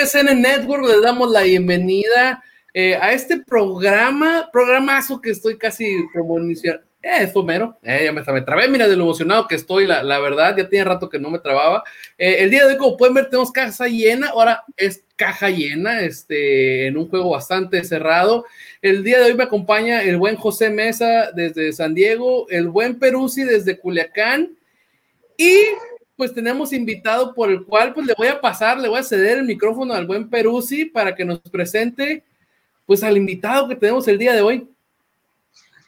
¿Qué tal amigos de ISN Network? Les damos la bienvenida eh, a este programa, programazo que estoy casi como iniciar. Eh, es mero, eh, ya me, me, trabé, mira de lo emocionado que estoy, la, la verdad, ya tiene rato que no me trababa. Eh, el día de hoy, como pueden ver, tenemos casa llena, ahora es caja llena, este, en un juego bastante cerrado. El día de hoy me acompaña el buen José Mesa desde San Diego, el buen Peruzzi desde Culiacán y pues tenemos invitado por el cual pues le voy a pasar, le voy a ceder el micrófono al buen Peruzzi para que nos presente pues al invitado que tenemos el día de hoy.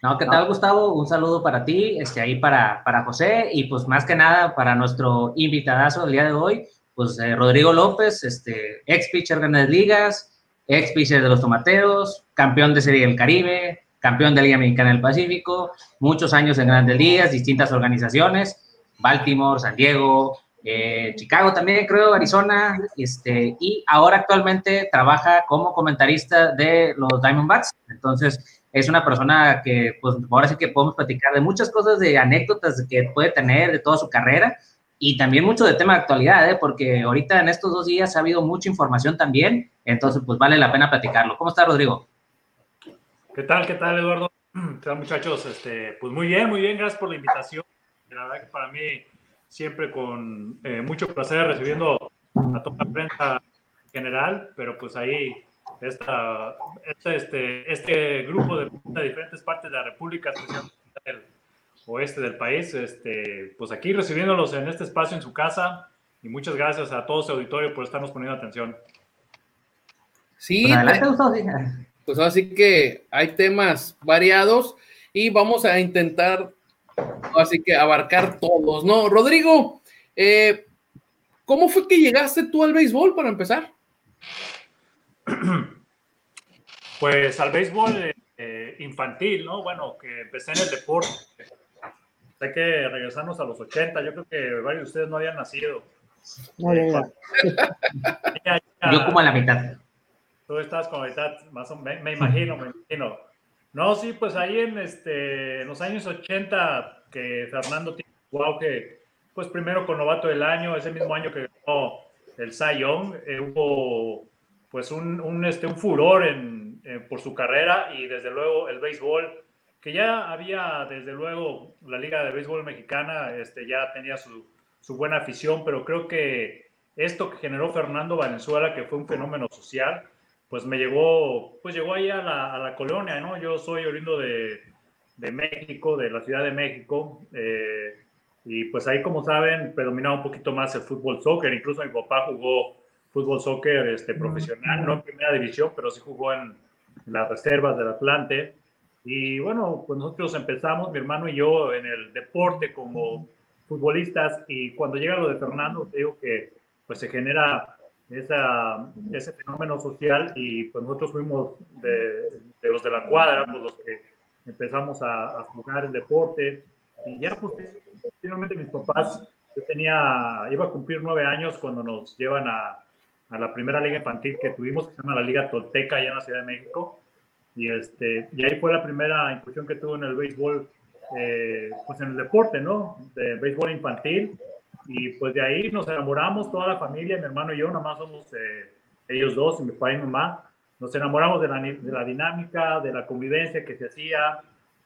No, ¿qué tal, Gustavo? Un saludo para ti, este, ahí para, para José y pues más que nada para nuestro invitadazo del día de hoy, pues eh, Rodrigo López, este, ex pitcher de Grandes Ligas, ex pitcher de los Tomateros, campeón de Serie del Caribe, campeón de Liga Mexicana del Pacífico, muchos años en Grandes Ligas, distintas organizaciones, Baltimore, San Diego, eh, Chicago también, creo, Arizona, este, y ahora actualmente trabaja como comentarista de los Diamondbacks. Entonces, es una persona que, pues, ahora sí que podemos platicar de muchas cosas, de anécdotas que puede tener de toda su carrera y también mucho de tema de actualidad, ¿eh? porque ahorita en estos dos días ha habido mucha información también, entonces, pues, vale la pena platicarlo. ¿Cómo está, Rodrigo? ¿Qué tal, qué tal, Eduardo? ¿Qué tal, muchachos? Este, pues muy bien, muy bien, gracias por la invitación la verdad que para mí siempre con eh, mucho placer recibiendo a toda la prensa en general, pero pues ahí esta, este, este, este grupo de, de, diferentes partes de la República, especialmente del oeste del país, este, pues aquí recibiéndolos en este espacio en su casa y muchas gracias a todo su auditorio por estarnos poniendo atención. Sí, pues, pues así que hay temas variados y vamos a intentar Así que abarcar todos, ¿no? Rodrigo, eh, ¿cómo fue que llegaste tú al béisbol para empezar? Pues al béisbol eh, infantil, ¿no? Bueno, que empecé en el deporte. Sé que regresamos a los 80, yo creo que varios de ustedes no habían nacido. Yo como a la mitad. Tú estás con la mitad, más o menos, me imagino, me imagino. No, sí, pues ahí en, este, en los años 80 que Fernando tiene wow, que pues primero con novato del año, ese mismo año que ganó el Young, eh, hubo pues un, este, un furor en, por su carrera y desde luego el béisbol, que ya había desde luego la Liga de Béisbol Mexicana, este, ya tenía su, su buena afición, pero creo que esto que generó Fernando Valenzuela, que fue un fenómeno social, pues me llegó, pues llegó ahí a la, a la colonia, ¿no? Yo soy oriundo de, de México, de la Ciudad de México, eh, y pues ahí, como saben, predominaba un poquito más el fútbol soccer, incluso mi papá jugó fútbol soccer este, profesional, no en primera división, pero sí jugó en las reservas del Atlante. Y bueno, pues nosotros empezamos, mi hermano y yo, en el deporte como futbolistas, y cuando llega lo de Fernando, te digo que pues se genera esa, ese fenómeno social y pues nosotros fuimos de, de los de la cuadra, pues los que empezamos a, a, jugar el deporte. Y ya pues finalmente mis papás, yo tenía, iba a cumplir nueve años cuando nos llevan a, a la primera liga infantil que tuvimos, que se llama la Liga Tolteca allá en la Ciudad de México. Y, este, y ahí fue la primera incursión que tuve en el béisbol, eh, pues en el deporte, ¿no? De béisbol infantil y pues de ahí nos enamoramos, toda la familia, mi hermano y yo, nada más somos eh, ellos dos, mi papá y mi mamá. Nos enamoramos de la, de la dinámica, de la convivencia que se hacía.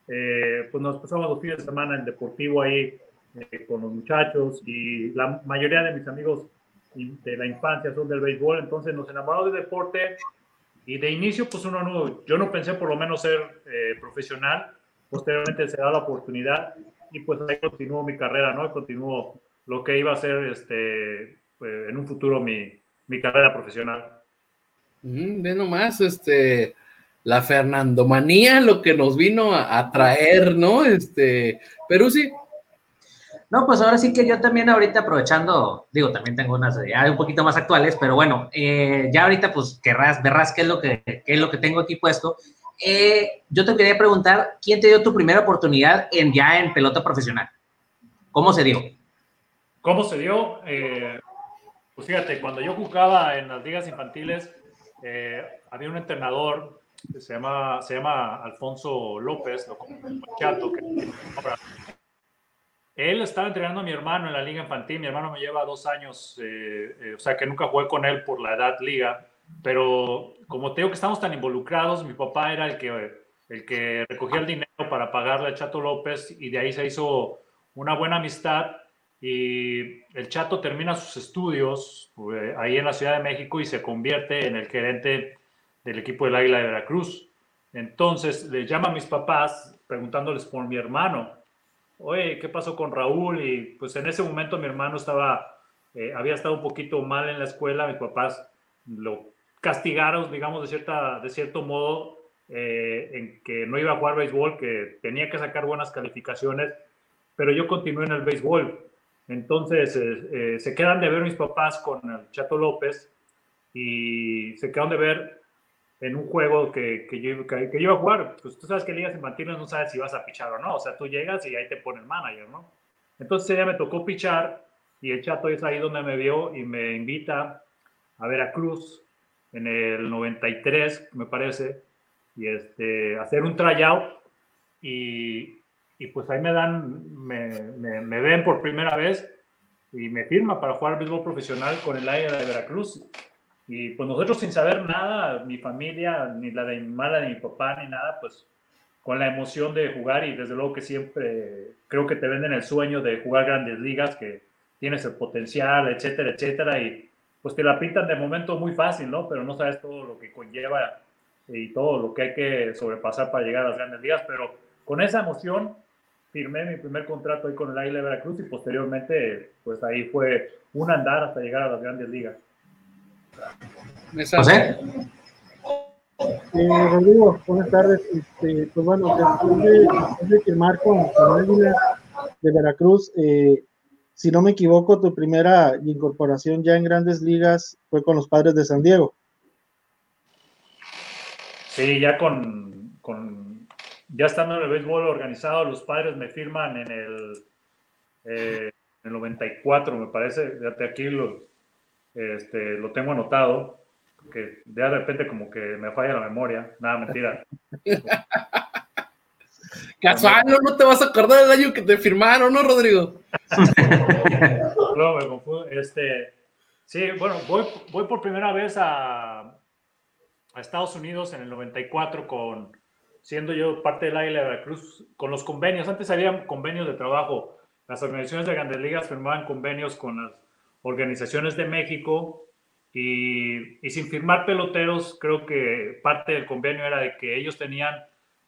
Eh, pues nos pasamos los fines de semana en deportivo ahí eh, con los muchachos y la mayoría de mis amigos de la infancia son del béisbol, entonces nos enamoramos del deporte y de inicio pues uno no, yo no pensé por lo menos ser eh, profesional, posteriormente se da la oportunidad y pues ahí continuó mi carrera, ¿no? Continuó lo que iba a ser este, pues, en un futuro mi, mi carrera profesional. Mm, ve nomás, este, la Fernandomanía, lo que nos vino a, a, traer, ¿no? Este, Perú sí. No, pues ahora sí que yo también ahorita aprovechando, digo, también tengo unas ya un poquito más actuales, pero bueno, eh, ya ahorita pues querrás, verás qué es lo que, qué es lo que tengo aquí puesto. Eh, yo te quería preguntar, ¿quién te dio tu primera oportunidad en, ya en pelota profesional? ¿Cómo se dio? ¿Cómo se dio? Eh, pues fíjate, cuando yo jugaba en las ligas infantiles, eh, había un entrenador que se llama, se llama Alfonso López, lo chato, que él estaba entrenando a mi hermano en la liga infantil. Mi hermano me lleva dos años, eh, eh, o sea que nunca jugué con él por la edad liga. Pero como te digo que estamos tan involucrados, mi papá era el que, el que recogía el dinero para pagarle a Chato López y de ahí se hizo una buena amistad. Y el Chato termina sus estudios eh, ahí en la Ciudad de México y se convierte en el gerente del equipo del Águila de Veracruz. Entonces le llama a mis papás preguntándoles por mi hermano. Oye, ¿qué pasó con Raúl? Y pues en ese momento mi hermano estaba, eh, había estado un poquito mal en la escuela. Mis papás lo castigaron, digamos, de, cierta, de cierto modo, eh, en que no iba a jugar béisbol, que tenía que sacar buenas calificaciones, pero yo continué en el béisbol. Entonces eh, se quedan de ver mis papás con el Chato López y se quedan de ver en un juego que, que, yo, que, iba a jugar, pues tú sabes que ligas infantiles no sabes si vas a pichar o no, o sea, tú llegas y ahí te pone el manager, ¿no? Entonces ella me tocó pichar y el chato es ahí donde me vio y me invita a Veracruz en el 93, me parece, y este, hacer un tryout y, y pues ahí me dan, me, me, me, ven por primera vez y me firma para jugar béisbol profesional con el Águila de Veracruz. Y pues nosotros sin saber nada, mi familia, ni la de mi madre, ni mi papá, ni nada, pues con la emoción de jugar y desde luego que siempre creo que te venden el sueño de jugar grandes ligas, que tienes el potencial, etcétera, etcétera, y pues te la pintan de momento muy fácil, ¿no? Pero no sabes todo lo que conlleva y todo lo que hay que sobrepasar para llegar a las grandes ligas, pero con esa emoción firmé mi primer contrato ahí con el Águila de Veracruz y posteriormente pues ahí fue un andar hasta llegar a las grandes ligas. José. Eh, Rodrigo, buenas tardes. Este, pues bueno, después de, firmar con, con Águila de Veracruz, eh, si no me equivoco, tu primera incorporación ya en grandes ligas fue con los padres de San Diego. Sí, ya con, con ya estando en el béisbol organizado, los padres me firman en el, eh, en el 94, me parece. De aquí lo, este, lo tengo anotado, que de repente como que me falla la memoria. Nada, mentira. Casual, no, te vas a acordar del año que te firmaron, ¿no, Rodrigo? no, me confundo. Este, sí, bueno, voy, voy por primera vez a, a Estados Unidos en el 94 con, siendo yo parte del Águila de Veracruz, con los convenios. Antes había convenios de trabajo. Las organizaciones de grandes ligas firmaban convenios con las organizaciones de México y, y, sin firmar peloteros, creo que parte del convenio era de que ellos tenían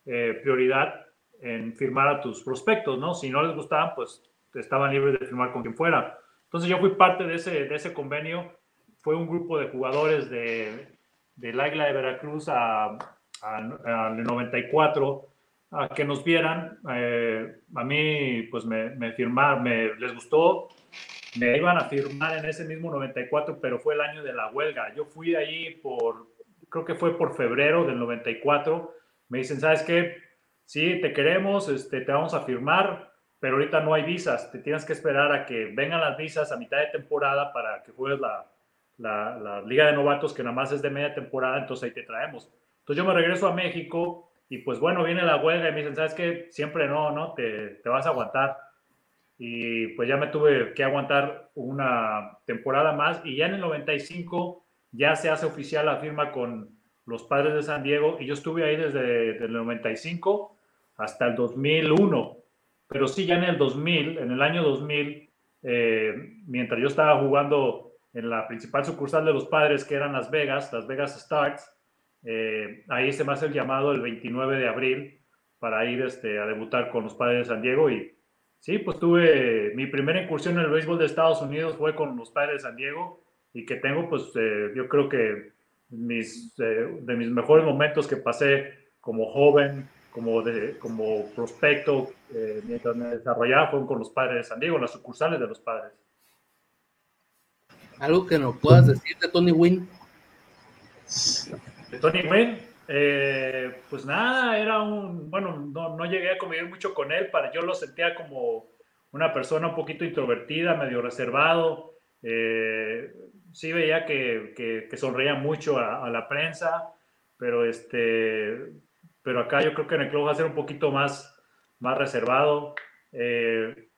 eh, prioridad en firmar a tus prospectos, ¿no? Si no les gustaban, pues estaban libres de firmar con quien fuera. Entonces yo fui parte de ese, de ese convenio. Fue un grupo de jugadores de, del Águila de Veracruz a, al 94 a que nos vieran. Eh, a mí, pues me, me firmaron, me, les gustó me iban a firmar en ese mismo 94, pero fue el año de la huelga. Yo fui ahí por, creo que fue por febrero del 94. Me dicen, ¿sabes qué? Sí, te queremos, este, te vamos a firmar, pero ahorita no hay visas. Te tienes que esperar a que vengan las visas a mitad de temporada para que juegues la, la, la Liga de Novatos, que nada más es de media temporada, entonces ahí te traemos. Entonces yo me regreso a México y pues bueno, viene la huelga y me dicen, ¿sabes qué? Siempre no, ¿no? Te, te vas a aguantar y pues ya me tuve que aguantar una temporada más y ya en el 95 ya se hace oficial la firma con los padres de San Diego y yo estuve ahí desde, el 95 hasta el 2001, pero sí ya en el 2000, en el año 2000, eh, mientras yo estaba jugando en la principal sucursal de los padres que eran Las Vegas, Las Vegas Stars, eh, ahí se me hace el llamado el 29 de abril para ir este, a debutar con los padres de San Diego y Sí, pues tuve mi primera incursión en el béisbol de Estados Unidos fue con los padres de San Diego y que tengo, pues eh, yo creo que mis, eh, de mis mejores momentos que pasé como joven, como, de, como prospecto, eh, mientras me desarrollaba, fueron con los padres de San Diego, las sucursales de los padres. ¿Algo que nos puedas decir de Tony Wynn? De Tony Wynn, eh, pues nada, era un, bueno, no, no, llegué a convivir mucho con él, para, yo lo sentía como una persona un poquito introvertida, medio reservado, eh, sí veía que, que, sonreía mucho a, la prensa, pero este, pero acá yo creo que en el club va a ser un poquito más, más reservado. Eh,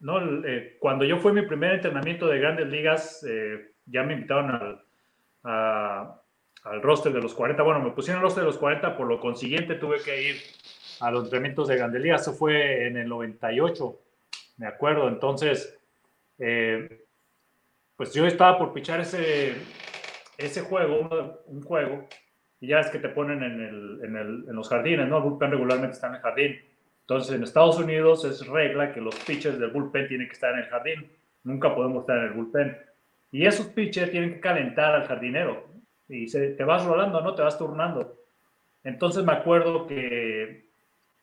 no, eh, cuando yo fui mi primer entrenamiento de grandes ligas, eh, ya me invitaron al, al roster de los 40. Bueno, me pusieron al roster de los 40, por lo consiguiente tuve que ir a los entrenamientos de grandes ligas. Eso fue en el 98, me acuerdo. Entonces, eh, pues yo estaba por pichar ese, ese juego, un juego, y ya es que te ponen en, el, en, el, en los jardines, ¿no? El bullpen regularmente está en el jardín. Entonces, en Estados Unidos es regla que los pitchers del bullpen tienen que estar en el jardín. Nunca podemos estar en el bullpen. Y esos pitchers tienen que calentar al jardinero. Y se, te vas rolando, ¿no? Te vas turnando. Entonces me acuerdo que,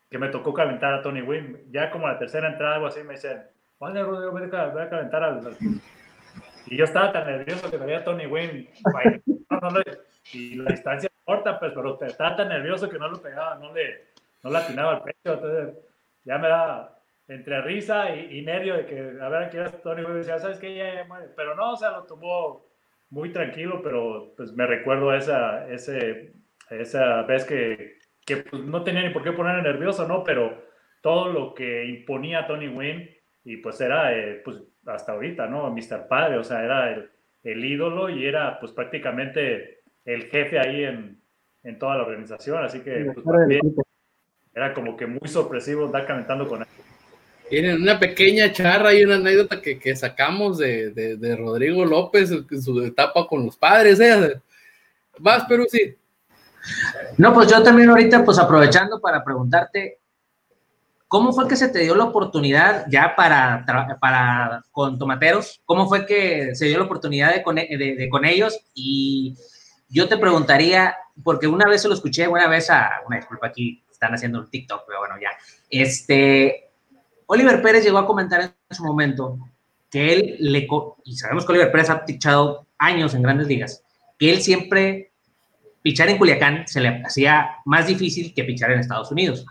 que me tocó calentar a Tony Wynn. Ya como la tercera entrada, algo así, me dicen, vale, Rodrigo, voy a, calentar al, Y yo estaba tan nervioso que veía a Tony Wynn. y la distancia corta, pues, pero estaba tan nervioso que no lo pegaba, no le no la atinaba al pecho, entonces ya me da entre risa y, nervio de que a ver aquí era Tony decía, ¿sabes qué? Ya, pero no, o sea, lo tomó muy tranquilo, pero pues me recuerdo esa, ese, esa vez que, que pues, no tenía ni por qué ponerme nervioso, ¿no? Pero todo lo que imponía Tony Wynn, y pues era, eh, pues hasta ahorita, ¿no? Mr. Padre, o sea, era el, el, ídolo y era pues prácticamente el jefe ahí en, en toda la organización, así que pues, era como que muy sorpresivo andar calentando con él. Tienen una pequeña charra y una anécdota que, que sacamos de, de, Rodrigo López su etapa con los padres. ¿eh? Vas, Perú, sí. No, pues yo también ahorita, pues aprovechando para preguntarte, ¿cómo fue que se te dio la oportunidad ya para, para con Tomateros? ¿Cómo fue que se dio la oportunidad de con, de, con ellos? Y yo te preguntaría, porque una vez se lo escuché, una vez a, una disculpa aquí, están haciendo un TikTok, pero bueno, ya. Este, Oliver Pérez llegó a comentar en su momento que él le, y sabemos que Oliver Pérez ha pichado años en grandes ligas, que él siempre pichar en Culiacán se le hacía más difícil que pichar en Estados Unidos.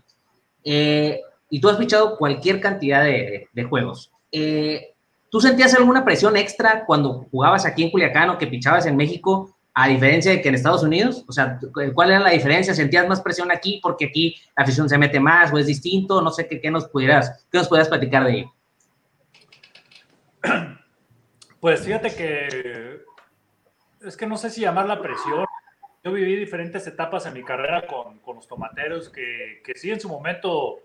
Eh, y tú has pichado cualquier cantidad de, juegos. Eh, ¿Tú sentías alguna presión extra cuando jugabas aquí en Culiacán o que pichabas en México a diferencia de que en Estados Unidos? O sea, ¿cuál era la diferencia? ¿Sentías más presión aquí porque aquí la afición se mete más o es distinto? No sé qué, qué nos pudieras, qué nos pudieras platicar de ello. Pues fíjate que es que no sé si llamar la presión. Yo viví diferentes etapas en mi carrera con, con los tomateros que, que, sí en su momento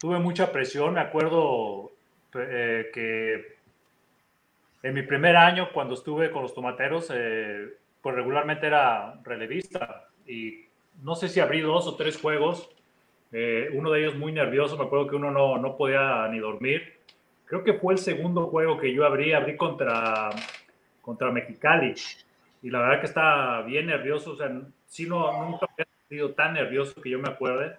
tuve mucha presión. Me acuerdo eh, que en mi primer año cuando estuve con los tomateros eh, pues regularmente era relevista. Y no sé si abrí dos o tres juegos, eh, uno de ellos muy nervioso, me acuerdo que uno no, no podía ni dormir. Creo que fue el segundo juego que yo abrí, abrí contra, contra Mexicali. Y la verdad que estaba bien nervioso, o sea, sí no, nunca había sido tan nervioso que yo me acuerde.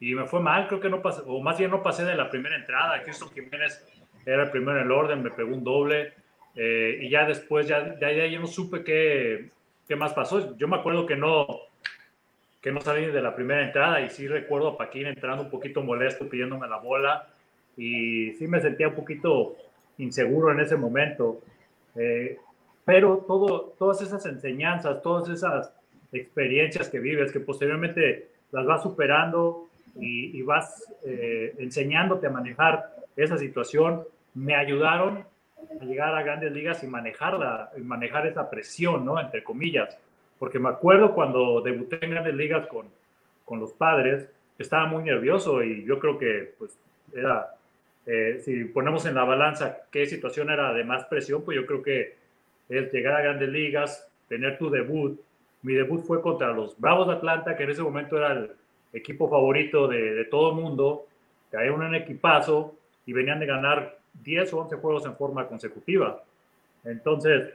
Y me fue mal, creo que no pasé, o más bien no pasé de la primera entrada, Houston Jiménez era el primero en el orden, me pegó un doble. Eh, y ya después, ya, ya, ya, yo no supe qué, ¿qué más pasó? Yo me acuerdo que no, que no salí de la primera entrada y sí recuerdo a Paquín entrando un poquito molesto pidiéndome la bola y sí me sentía un poquito inseguro en ese momento. Eh, pero todo, todas esas enseñanzas, todas esas experiencias que vives, que posteriormente las vas superando y, vas eh, enseñándote a manejar esa situación, me ayudaron a llegar a grandes ligas y manejarla, manejar esa presión, ¿no? Entre comillas. Porque me acuerdo cuando debuté en grandes ligas con, con los padres, estaba muy nervioso y yo creo que, pues, era, eh, si ponemos en la balanza qué situación era de más presión, pues yo creo que es llegar a grandes ligas, tener tu debut. Mi debut fue contra los Bravos de Atlanta, que en ese momento era el equipo favorito de, de todo el mundo, que había un equipazo y venían de ganar 10 o 11 juegos en forma consecutiva. Entonces,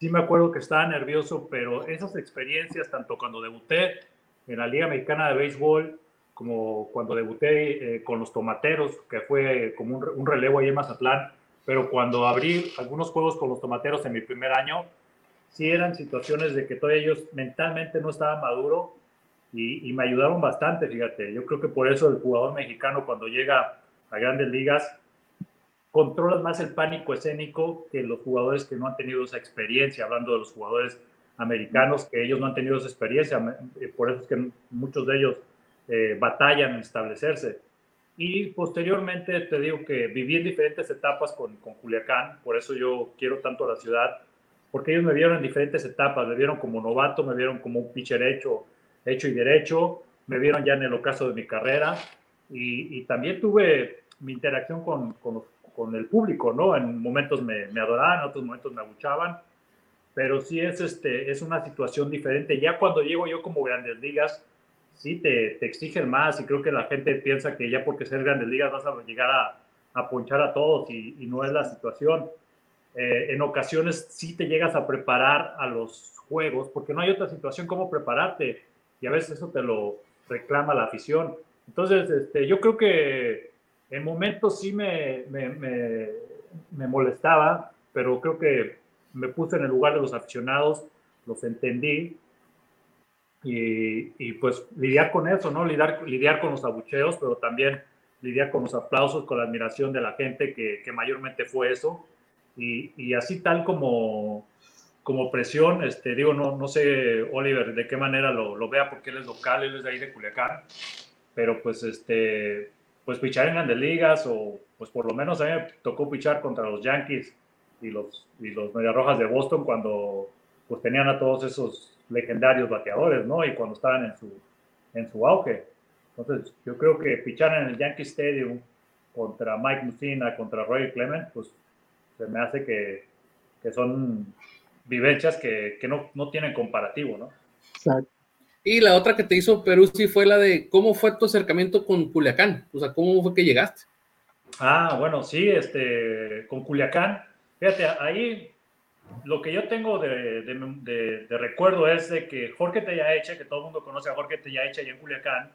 sí me acuerdo que estaba nervioso, pero esas experiencias, tanto cuando debuté en la Liga Mexicana de Béisbol, como cuando debuté eh, con los Tomateros, que fue como un, relevo ahí en Mazatlán, pero cuando abrí algunos juegos con los Tomateros en mi primer año, sí eran situaciones de que todavía ellos mentalmente no estaban maduro y, y me ayudaron bastante, fíjate. Yo creo que por eso el jugador mexicano cuando llega a grandes ligas controlas más el pánico escénico que los jugadores que no han tenido esa experiencia, hablando de los jugadores americanos, que ellos no han tenido esa experiencia, eh, por eso es que muchos de ellos eh, batallan en establecerse. Y posteriormente te digo que viví en diferentes etapas con, con Culiacán, por eso yo quiero tanto la ciudad, porque ellos me vieron en diferentes etapas, me vieron como novato, me vieron como un pitcher hecho, hecho y derecho, me vieron ya en el ocaso de mi carrera y, y también tuve mi interacción con, con, con, el público, ¿no? En momentos me, me adoraban, en otros momentos me abuchaban, pero sí es, este, es una situación diferente. Ya cuando llego yo como grandes ligas, sí te, te, exigen más y creo que la gente piensa que ya porque ser grandes ligas vas a llegar a, a ponchar a todos y, y, no es la situación. Eh, en ocasiones sí te llegas a preparar a los juegos porque no hay otra situación como prepararte y a veces eso te lo reclama la afición. Entonces, este, yo creo que en momentos sí me, me, me, molestaba, pero creo que me puse en el lugar de los aficionados, los entendí y, y, pues lidiar con eso, ¿no? Lidiar, lidiar con los abucheos, pero también lidiar con los aplausos, con la admiración de la gente, que, que mayormente fue eso. Y, y, así tal como, como presión, este, digo, no, no sé, Oliver, de qué manera lo, lo, vea, porque él es local, él es de ahí de Culiacán, pero pues, este, pues pichar en grandes ligas o pues por lo menos a mí me tocó pichar contra los Yankees y los, y los Medias Rojas de Boston cuando pues tenían a todos esos legendarios bateadores, ¿no? Y cuando estaban en su, en su auge. Entonces, yo creo que pichar en el Yankee Stadium contra Mike Mussina, contra Roy Clement, pues se me hace que, que son vivencias que, que no, no, tienen comparativo, ¿no? Exacto. Y la otra que te hizo Perú sí fue la de cómo fue tu acercamiento con Culiacán, o sea, cómo fue que llegaste. Ah, bueno, sí, este, con Culiacán, fíjate, ahí lo que yo tengo de, de, recuerdo es de que Jorge Tellaeche, que todo el mundo conoce a Jorge Tellaeche allá en Culiacán,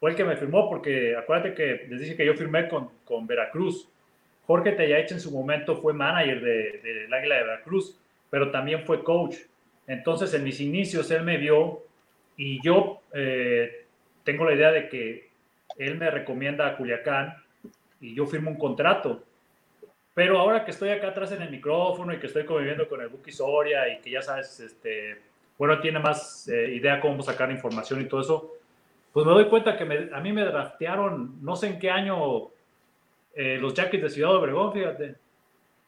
fue el que me firmó, porque acuérdate que les dije que yo firmé con, con Veracruz. Jorge Tellaeche en su momento fue manager del de, Águila de Veracruz, pero también fue coach. Entonces, en mis inicios, él me vio y yo eh, tengo la idea de que él me recomienda a Culiacán y yo firmo un contrato pero ahora que estoy acá atrás en el micrófono y que estoy conviviendo con el Buki Soria y que ya sabes, este, bueno, tiene más eh, idea cómo sacar información y todo eso, pues me doy cuenta que me, a mí me draftearon, no sé en qué año, eh, los Jackies de Ciudad Obregón, fíjate.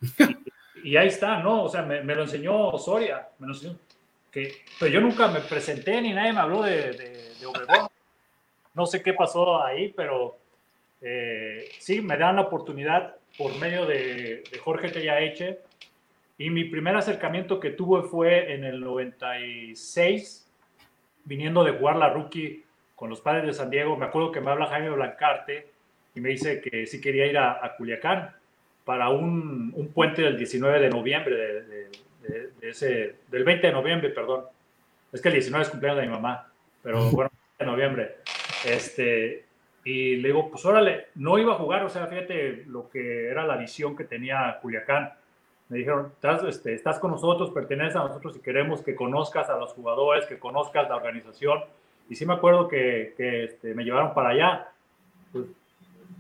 Y, y, ahí está, ¿no? O sea, me, me, lo enseñó Soria, me lo enseñó. Que, pero yo nunca me presenté ni nadie me habló de, de, Obregón. No sé qué pasó ahí, pero eh, sí, me dan la oportunidad por medio de, de Jorge Tellaeche. Y mi primer acercamiento que tuve fue en el 96, viniendo de jugar la rookie con los padres de San Diego. Me acuerdo que me habla Jaime Blancarte y me dice que sí quería ir a, Culiacán para un, un, puente del 19 de noviembre, de, de, de, ese, del 20 de noviembre, perdón. Es que el 19 es cumpleaños de mi mamá, pero bueno, de noviembre. Este, y le digo, pues órale, no iba a jugar, o sea, fíjate lo que era la visión que tenía Culiacán. Me dijeron, estás, este, estás con nosotros, perteneces a nosotros y queremos que conozcas a los jugadores, que conozcas la organización. Y sí me acuerdo que, que este, me llevaron para allá. Pues,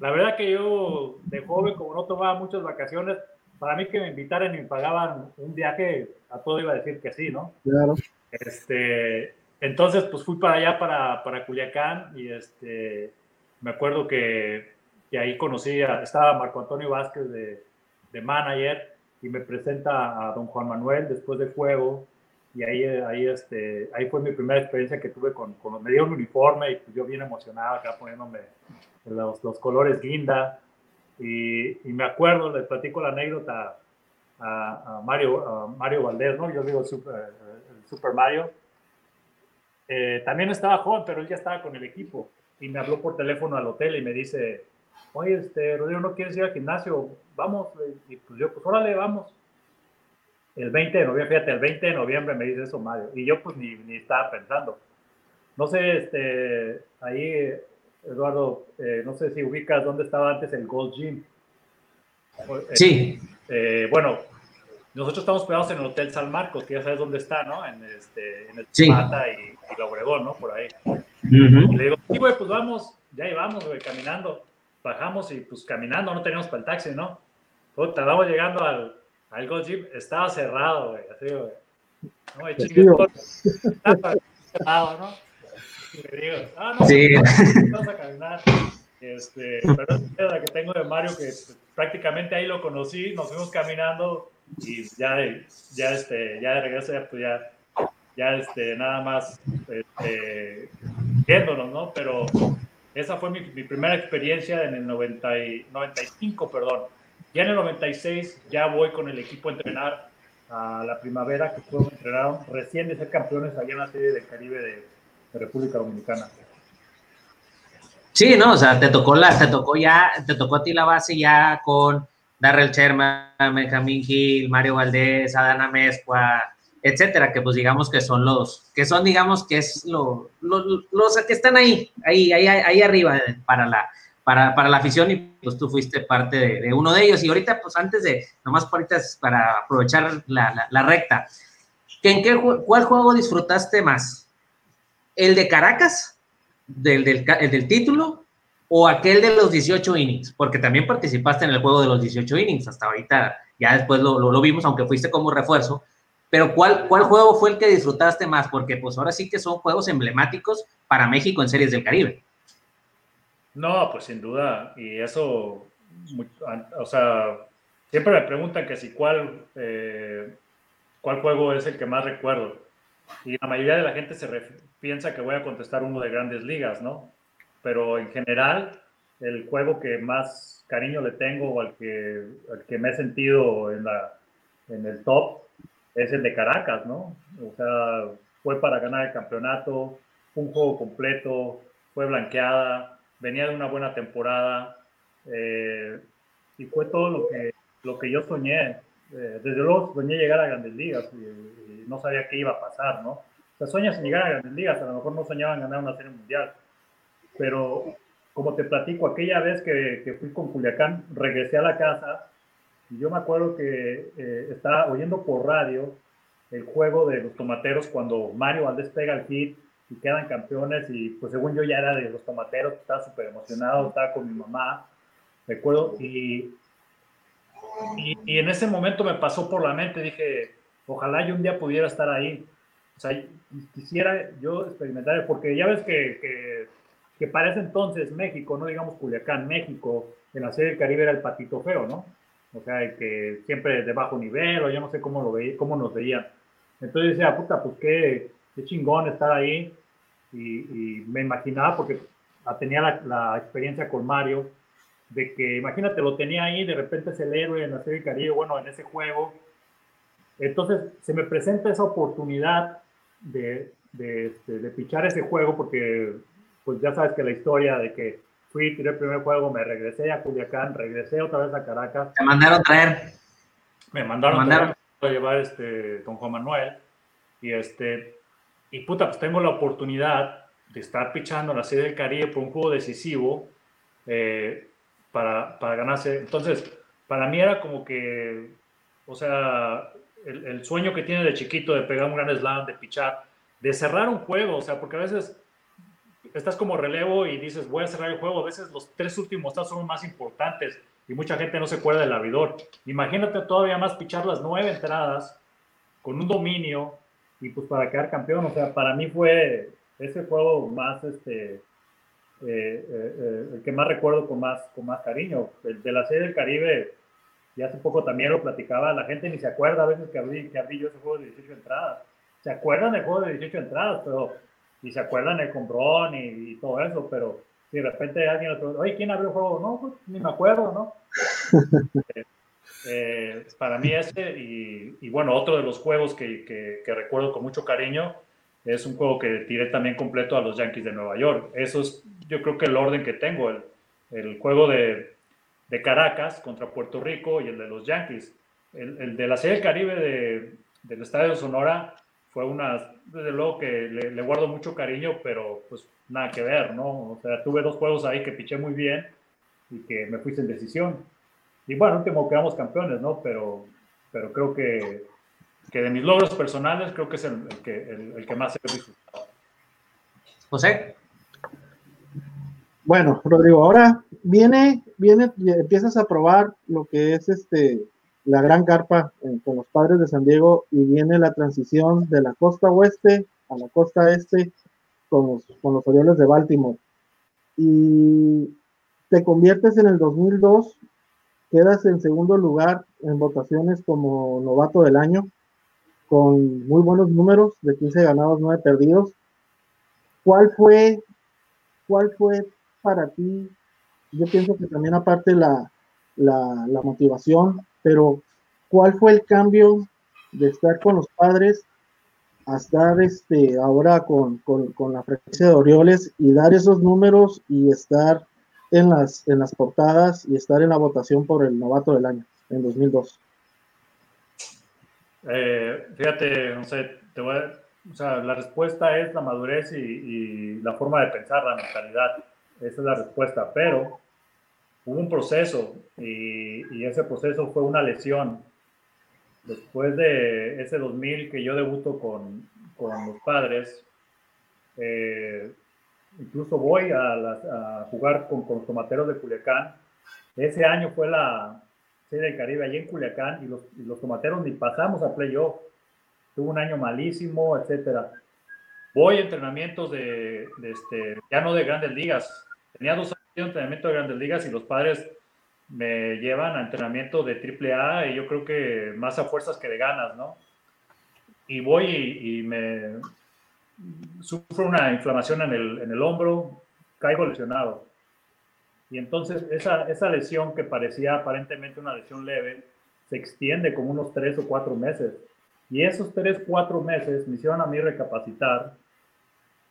la verdad que yo de joven, como no tomaba muchas vacaciones, para mí que me invitaran y me pagaban un viaje, a todo iba a decir que sí, ¿no? Claro. Este, entonces, pues fui para allá, para, para Culiacán, y este, me acuerdo que, que ahí conocí, a, estaba Marco Antonio Vázquez de, de, manager y me presenta a don Juan Manuel después del juego y ahí, ahí, este, ahí fue mi primera experiencia que tuve con, con me dieron un uniforme y pues yo bien emocionado acá poniéndome los, los colores guinda y, me acuerdo, le platico la anécdota a, Mario, Mario Valdés, ¿no? Yo digo Super, el Super Mario. Eh, también estaba joven, pero él ya estaba con el equipo y me habló por teléfono al hotel y me dice, oye, este, Rodrigo, ¿no quieres ir al gimnasio? Vamos, y pues yo, pues órale, vamos. El 20 de noviembre, fíjate, el 20 de noviembre me dice eso Mario, y yo pues ni, ni estaba pensando. No sé, este, ahí, Eduardo, eh, no sé si ubicas dónde estaba antes el Gold Gym. Sí. Eh, bueno, nosotros estamos pegados en el Hotel San Marcos, que ya sabes dónde está, ¿no? En, este, en el sí. Y, y la Obregón, ¿no? Por ahí. Uh -huh. Y le digo, sí, güey, pues vamos, ya íbamos, güey, caminando. Bajamos y pues caminando, no teníamos para el taxi, ¿no? Estábamos llegando al, al Gold Gym, estaba cerrado, güey, así, güey. No, güey, chingue, estaba cerrado, ¿no? Le ah, no, sí. a caminar. Este, pero es la que tengo de Mario, que prácticamente ahí lo conocí, nos fuimos caminando y ya, ya, este, ya de regreso, ya, pues ya, ya este, nada más este, viéndonos, ¿no? Pero esa fue mi, mi primera experiencia en el 90 y, 95, perdón. Ya en el 96 ya voy con el equipo a entrenar a la primavera, que fue entrenaron recién de ser campeones allá en la serie del Caribe de, de República Dominicana. Sí, no, o sea, te tocó la, te tocó ya, te tocó a ti la base ya con Darrell Sherman, Benjamin Hill, Mario Valdés, Adana Mezcua, etcétera, que pues digamos que son los, que son digamos que es lo, que están ahí, ahí, ahí, ahí arriba para la, para, para la afición y pues tú fuiste parte de, uno de ellos. Y ahorita, pues antes de, nomás ahorita para aprovechar la, la, recta, ¿en qué, cuál juego disfrutaste más? ¿El de Caracas del, del, del título o aquel de los 18 innings? Porque también participaste en el juego de los 18 innings, hasta ahorita ya después lo, lo, vimos, aunque fuiste como refuerzo, pero ¿cuál, ¿cuál juego fue el que disfrutaste más? Porque pues ahora sí que son juegos emblemáticos para México en Series del Caribe. No, pues sin duda, y eso, o sea, siempre me preguntan que si cuál, eh, cuál juego es el que más recuerdo. Y la mayoría de la gente se piensa que voy a contestar uno de grandes ligas, ¿no? Pero en general, el juego que más cariño le tengo o al que, al que me he sentido en, la, en el top es el de Caracas, ¿no? O sea, fue para ganar el campeonato, un juego completo, fue blanqueada, venía de una buena temporada eh, y fue todo lo que, lo que yo soñé. Eh, desde luego soñé llegar a grandes ligas y, no sabía qué iba a pasar, ¿no? O sea, sueñas en llegar a grandes ligas, a lo mejor no soñaban ganar una serie mundial, pero como te platico, aquella vez que, que fui con Culiacán, regresé a la casa y yo me acuerdo que eh, estaba oyendo por radio el juego de los tomateros cuando Mario Valdés pega el hit y quedan campeones y pues según yo ya era de los tomateros, estaba súper emocionado, estaba con mi mamá, recuerdo, y, y, y, en ese momento me pasó por la mente, dije, ojalá yo un día pudiera estar ahí. O sea, quisiera yo experimentar, porque ya ves que, que, que para entonces México, no digamos Culiacán, México, en la serie del Caribe era el patito feo, ¿no? O sea, que siempre de bajo nivel, o yo no sé cómo, lo veía, cómo nos veían. Entonces decía, puta, pues qué, qué chingón estar ahí. Y, y me imaginaba, porque tenía la, la, experiencia con Mario, de que imagínate, lo tenía ahí, de repente es el héroe en la serie del Caribe, bueno, en ese juego, entonces, se me presenta esa oportunidad de, de, este, de, pichar ese juego porque, pues ya sabes que la historia de que fui, tiré el primer juego, me regresé a Culiacán, regresé otra vez a Caracas. Me mandaron traer. Me mandaron, me mandaron. a llevar este, con Juan Manuel. Y, este, y puta, pues tengo la oportunidad de estar pichando la serie del Caribe por un juego decisivo eh, para, para ganarse. Entonces, para mí era como que, o sea, el, sueño que tiene de chiquito de pegar un gran slam, de pichar, de cerrar un juego, o sea, porque a veces estás como relevo y dices, voy a cerrar el juego, a veces los tres últimos son más importantes y mucha gente no se acuerda del abridor. Imagínate todavía más pichar las nueve entradas con un dominio y pues para quedar campeón, o sea, para mí fue ese juego más, este, eh, eh, eh, el que más recuerdo con más, con más cariño. El de la serie del Caribe, y hace poco también lo platicaba, la gente ni se acuerda a veces que abrí, que abrí yo ese juego de 18 entradas. Se acuerdan del juego de 18 entradas, pero y se acuerdan el comprón y, todo eso, pero si de repente alguien pregunta, oye, ¿quién abrió el juego? No, pues ni me acuerdo, ¿no? eh, eh, para mí ese, y, y, bueno, otro de los juegos que, que, que, recuerdo con mucho cariño es un juego que tiré también completo a los Yankees de Nueva York. Eso es, yo creo que el orden que tengo, el, el juego de, de Caracas contra Puerto Rico y el de los Yankees. El, el de la Serie del Caribe de, del Estadio Sonora fue una, desde luego que le, le, guardo mucho cariño, pero pues nada que ver, ¿no? O sea, tuve dos juegos ahí que piché muy bien y que me fui sin decisión. Y bueno, último quedamos campeones, ¿no? Pero, pero creo que, que de mis logros personales, creo que es el, el que, el, el, que más he disfrutado. José. Bueno, Rodrigo, ahora viene, viene, empiezas a probar lo que es este la gran carpa eh, con los padres de San Diego y viene la transición de la costa oeste a la costa este con los, con los Orioles de Baltimore. Y te conviertes en el 2002, quedas en segundo lugar en votaciones como novato del año, con muy buenos números de 15 ganados, 9 perdidos. ¿Cuál fue, cuál fue para ti? Yo pienso que también aparte la, la, la motivación, pero ¿cuál fue el cambio de estar con los padres a estar este, ahora con, con, con, la frecuencia de Orioles y dar esos números y estar en las, en las portadas y estar en la votación por el novato del año en 2002? Eh, fíjate, no sé, te voy a, o sea, la respuesta es la madurez y, y, la forma de pensar, la mentalidad. Esa es la respuesta, pero hubo un proceso y, ese proceso fue una lesión después de ese 2000 que yo debuto con, con los padres, eh, incluso voy a, jugar con, con, los tomateros de Culiacán. Ese año fue la Serie del Caribe allí en Culiacán y los, y los tomateros ni pasamos a playoff. Tuvo un año malísimo, etcétera. Voy a entrenamientos de, de, este, ya no de grandes ligas. Tenía dos de entrenamiento de grandes ligas y los padres me llevan a entrenamiento de triple A y yo creo que más a fuerzas que de ganas, ¿no? Y voy y, y me sufro una inflamación en el, en el, hombro, caigo lesionado. Y entonces esa, esa lesión que parecía aparentemente una lesión leve se extiende como unos tres o cuatro meses. Y esos tres, cuatro meses me hicieron a mí recapacitar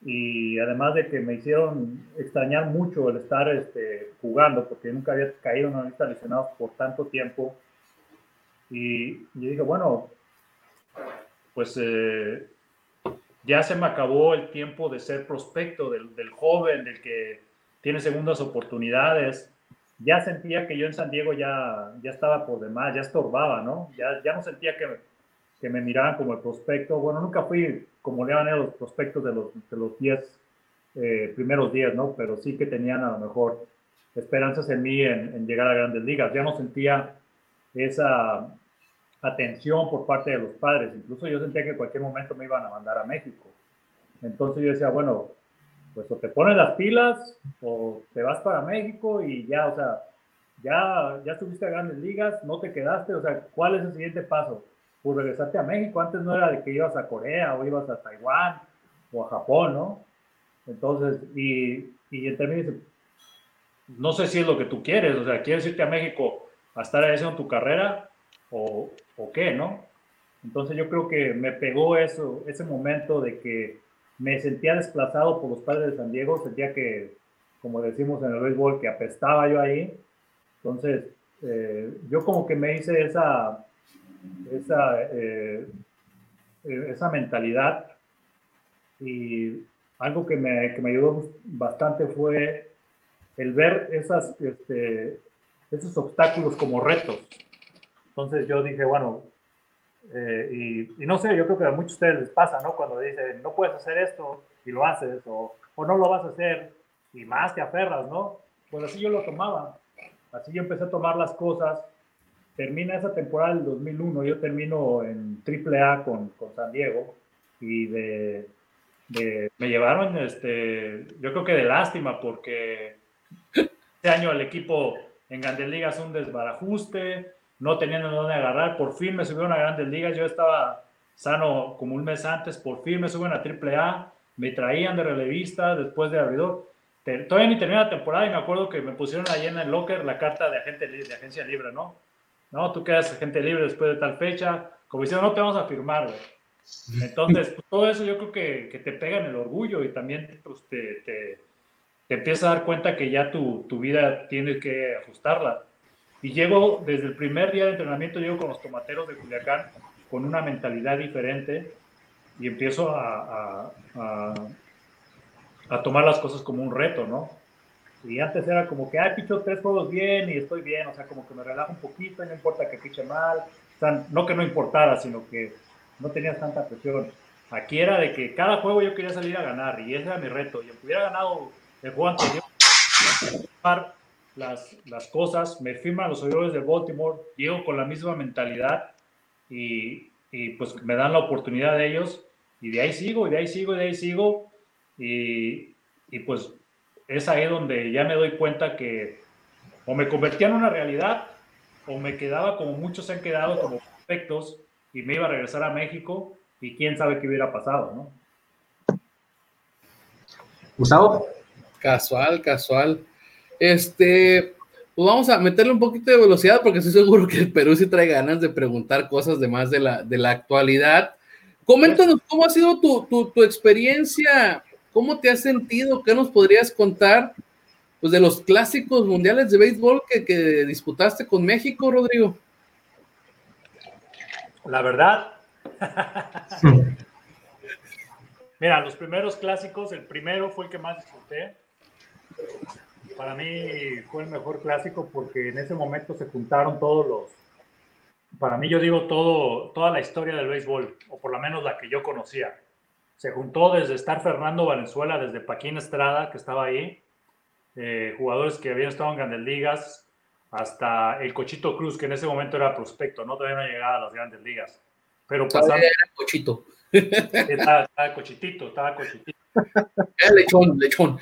y además de que me hicieron extrañar mucho el estar este, jugando, porque nunca había caído en una lista de por tanto tiempo. Y, y dije, bueno, pues eh, ya se me acabó el tiempo de ser prospecto del, del, joven, del que tiene segundas oportunidades. Ya sentía que yo en San Diego ya, ya estaba por demás, ya estorbaba, ¿no? Ya, ya no sentía que que me miraban como el prospecto. Bueno, nunca fui como le llaman los prospectos de los, de los eh, primeros días, ¿no? Pero sí que tenían a lo mejor esperanzas en mí en, en, llegar a grandes ligas. Ya no sentía esa atención por parte de los padres. Incluso yo sentía que en cualquier momento me iban a mandar a México. Entonces yo decía, bueno, pues o te pones las pilas o te vas para México y ya, o sea, ya, ya estuviste a grandes ligas, no te quedaste, o sea, ¿cuál es el siguiente paso? Pues regresarte a México. Antes no era de que ibas a Corea o ibas a Taiwán o a Japón, ¿no? Entonces, y, y en términos, no sé si es lo que tú quieres, o sea, ¿quieres irte a México a estar haciendo tu carrera o, o qué, no? Entonces yo creo que me pegó eso, ese momento de que me sentía desplazado por los padres de San Diego, sentía que, como decimos en el béisbol, que apestaba yo ahí. Entonces, eh, yo como que me hice esa, esa, eh, eh, esa mentalidad y algo que me, que me, ayudó bastante fue el ver esas, este, esos obstáculos como retos. Entonces yo dije, bueno, eh, y, y, no sé, yo creo que a muchos de ustedes les pasa, ¿no? Cuando dicen, no puedes hacer esto y lo haces, o, o no lo vas a hacer y más te aferras, ¿no? Pues así yo lo tomaba. Así yo empecé a tomar las cosas termina esa temporada del 2001, yo termino en AAA con, con San Diego y de, de, me llevaron, este, yo creo que de lástima porque este año el equipo en Grandes Ligas un desbarajuste, no teniendo dónde agarrar, por fin me subieron a Grandes Ligas, yo estaba sano como un mes antes, por fin me suben a AAA, me traían de relevista después de abridor. Todavía ni terminé la temporada y me acuerdo que me pusieron ahí en el locker la carta de, agente, de agencia libre, ¿no? ¿No? Tú quedas gente libre después de tal fecha, como diciendo, no te vamos a firmar, güey. Entonces, pues, todo eso yo creo que, te pega en el orgullo y también pues, te, te, empiezas a dar cuenta que ya tu, vida tienes que ajustarla. Y llego, desde el primer día de entrenamiento, llego con los tomateros de Culiacán con una mentalidad diferente y empiezo a tomar las cosas como un reto, ¿no? Y antes era como que, ah, picho tres juegos bien y estoy bien, o sea, como que me relajo un poquito y no importa que piche mal. O sea, no que no importara, sino que no tenías tanta presión. Aquí era de que cada juego yo quería salir a ganar y ese era mi reto. Y aunque hubiera ganado el juego anterior, las, las cosas, me firman los oidores de Baltimore, llego con la misma mentalidad y, y pues me dan la oportunidad de ellos y de ahí sigo, y de ahí sigo, y de ahí sigo. Y, y pues es ahí donde ya me doy cuenta que O me convertía en una realidad o me quedaba como muchos se han quedado como perfectos y me iba a regresar a México y quién sabe qué hubiera pasado, ¿no? Gustavo. Casual, casual. Este, pues vamos a meterle un poquito de velocidad porque estoy seguro que el Perú sí trae ganas de preguntar cosas de más de la, de la actualidad. Coméntanos cómo ha sido tu, tu, tu experiencia, cómo te has sentido, qué nos podrías contar pues, de los clásicos mundiales de béisbol que, que disputaste con México, Rodrigo. La verdad. Mira, los primeros clásicos, el primero fue el que más disfruté. Para mí fue el mejor clásico porque en ese momento se juntaron todos los, para mí yo digo todo, toda la historia del béisbol, o por lo menos la que yo conocía. Se juntó desde estar Fernando Valenzuela, desde Paquín Estrada, que estaba ahí, eh, jugadores que habían estado en grandes ligas, hasta el Cochito Cruz, que en ese momento era prospecto, ¿no? Todavía no llegaba a las grandes ligas. Pero pasaba... Era Cochito. Estaba, estaba Cochitito, estaba Cochitito. Era lechón, lechón.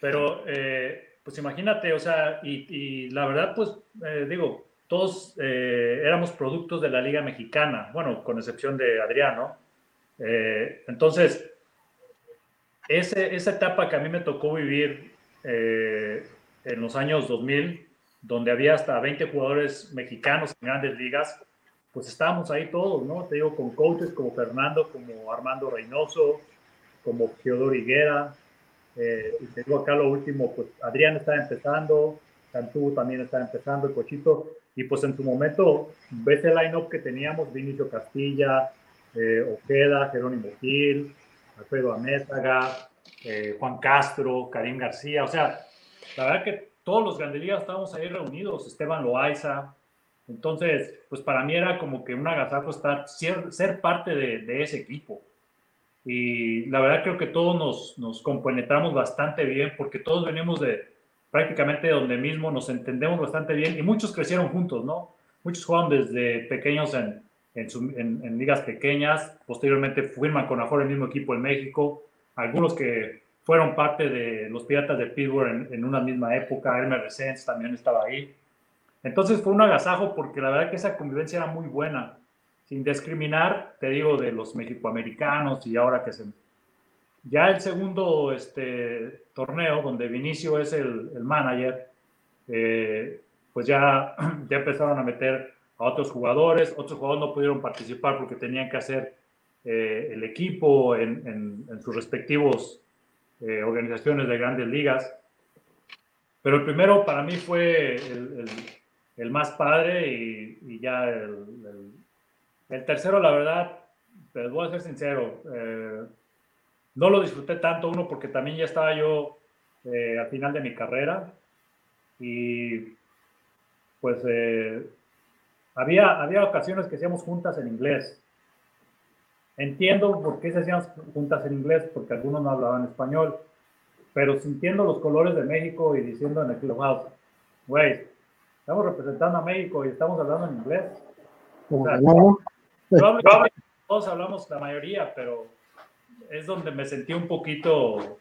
Pero, eh, pues imagínate, o sea, y, y la verdad, pues, eh, digo, todos eh, éramos productos de la Liga Mexicana, bueno, con excepción de Adriano. Eh, entonces, esa etapa que a mí me tocó vivir eh, en los años 2000, donde había hasta 20 jugadores mexicanos en grandes ligas, pues estábamos ahí todos, ¿no? Te digo, con coaches como Fernando, como Armando Reynoso, como Teodoro Higuera, y te digo acá lo último, pues Adrián estaba empezando, Cantú también estaba empezando, el Cochito, y pues en su momento ves el line-up que teníamos, Vinicio Castilla, eh, Ojeda, Jerónimo Gil, Alfredo Amézaga, eh, Juan Castro, Karim García, o sea, la verdad que todos los grandes estábamos ahí reunidos, Esteban Loaiza, entonces, pues para mí era como que un agasajo estar, ser, ser parte de, de, ese equipo. Y la verdad creo que todos nos, nos compenetramos bastante bien porque todos venimos de, prácticamente donde mismo nos entendemos bastante bien y muchos crecieron juntos, ¿no? Muchos jugaron desde pequeños en, en, su, en, en ligas pequeñas, posteriormente firman con Ajor el mismo equipo en México, algunos que fueron parte de los Piratas de Pittsburgh en, una misma época, Elmer Resens también estaba ahí. Entonces fue un agasajo porque la verdad que esa convivencia era muy buena, sin discriminar, te digo, de los mexicoamericanos y ahora que se ya el segundo este, torneo, donde Vinicio es el, el manager, eh, pues ya, ya empezaron a meter a otros jugadores. Otros jugadores no pudieron participar porque tenían que hacer eh, el equipo en, en, en sus respectivos eh, organizaciones de grandes ligas. Pero el primero para mí fue el, el, el más padre y, y ya el, el, tercero, la verdad, pero voy a ser sincero, eh, no lo disfruté tanto, uno, porque también ya estaba yo eh, al final de mi carrera y pues eh, había, había ocasiones que hacíamos juntas en inglés. Entiendo por qué se hacían juntas en inglés, porque algunos no hablaban español, pero sintiendo los colores de México y diciendo en el clubhouse, güey, estamos representando a México y estamos hablando en inglés. O sea, no. Todos hablamos la mayoría, pero es donde me sentí un poquito,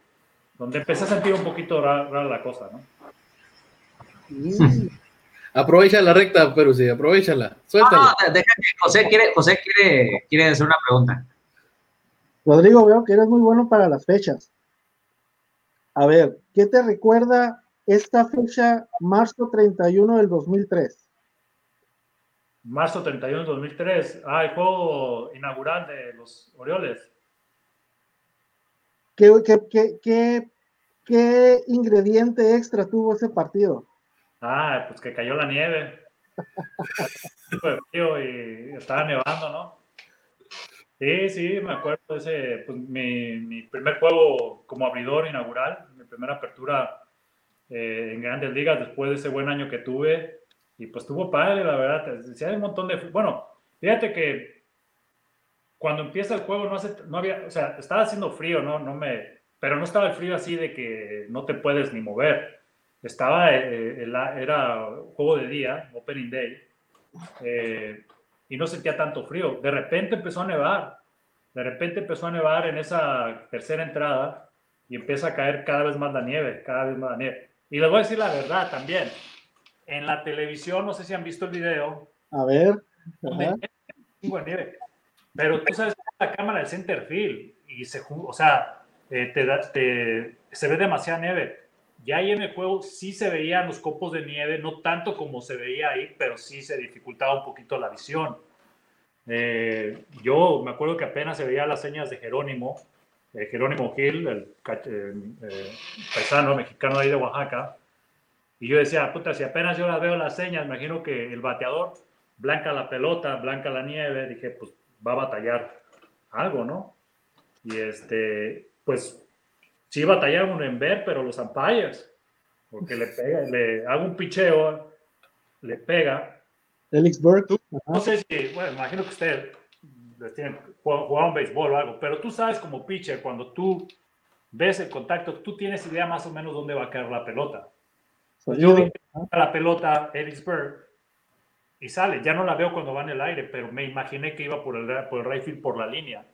donde empecé a sentir un poquito rara, rara la cosa, ¿no? Mm. Aprovecha la recta, pero sí, aprovechala. Suéltala. No, deja que José quiere, José quiere, quiere hacer una pregunta. Rodrigo, veo que eres muy bueno para las fechas. A ver, ¿qué te recuerda esta fecha, marzo 31 del 2003? Marzo 31 del 2003. Ah, el juego inaugural de los Orioles. ¿Qué, qué, qué, qué, qué ingrediente extra tuvo ese partido? Ah, pues que cayó la nieve. Fue frío y estaba nevando, ¿no? Sí, sí, me acuerdo de ese, pues mi, mi primer juego como abridor inaugural, mi primera apertura eh, en grandes ligas después de ese buen año que tuve. Y pues tuvo padre, la verdad. Sí, hay un montón de. Bueno, fíjate que cuando empieza el juego no, hace, no había, o sea, estaba haciendo frío, ¿no? no me, pero no estaba el frío así de que no te puedes ni mover. Estaba, eh, era juego de día, opening day, eh, y no sentía tanto frío. De repente empezó a nevar, de repente empezó a nevar en esa tercera entrada y empieza a caer cada vez más la nieve, cada vez más la nieve. Y les voy a decir la verdad también. En la televisión, no sé si han visto el video. A ver. Pero tú sabes la cámara del center field y se, o sea, eh, te, te, se ve demasiada nieve. Ya ahí en el juego sí se veían los copos de nieve, no tanto como se veía ahí, pero sí se dificultaba un poquito la visión. Eh, yo me acuerdo que apenas se veía las señas de Jerónimo, eh, Jerónimo Gil, el eh, paisano mexicano ahí de Oaxaca, y yo decía, puta, si apenas yo las veo las señas, imagino que el bateador blanca la pelota, blanca la nieve, dije, pues va a batallar algo, ¿no? Y este, pues sí batallaron en ver, pero los umpires, porque le pega, le hago un picheo, le pega. Felix Burke. No sé si, bueno, imagino que usted jugaba un béisbol o algo, pero tú sabes como pitcher, cuando tú ves el contacto, tú tienes idea más o menos dónde va a caer la pelota. yo vi la pelota Felix Burke y sale, ya no la veo cuando va en el aire, pero me imaginé que iba por el, por el right field por la línea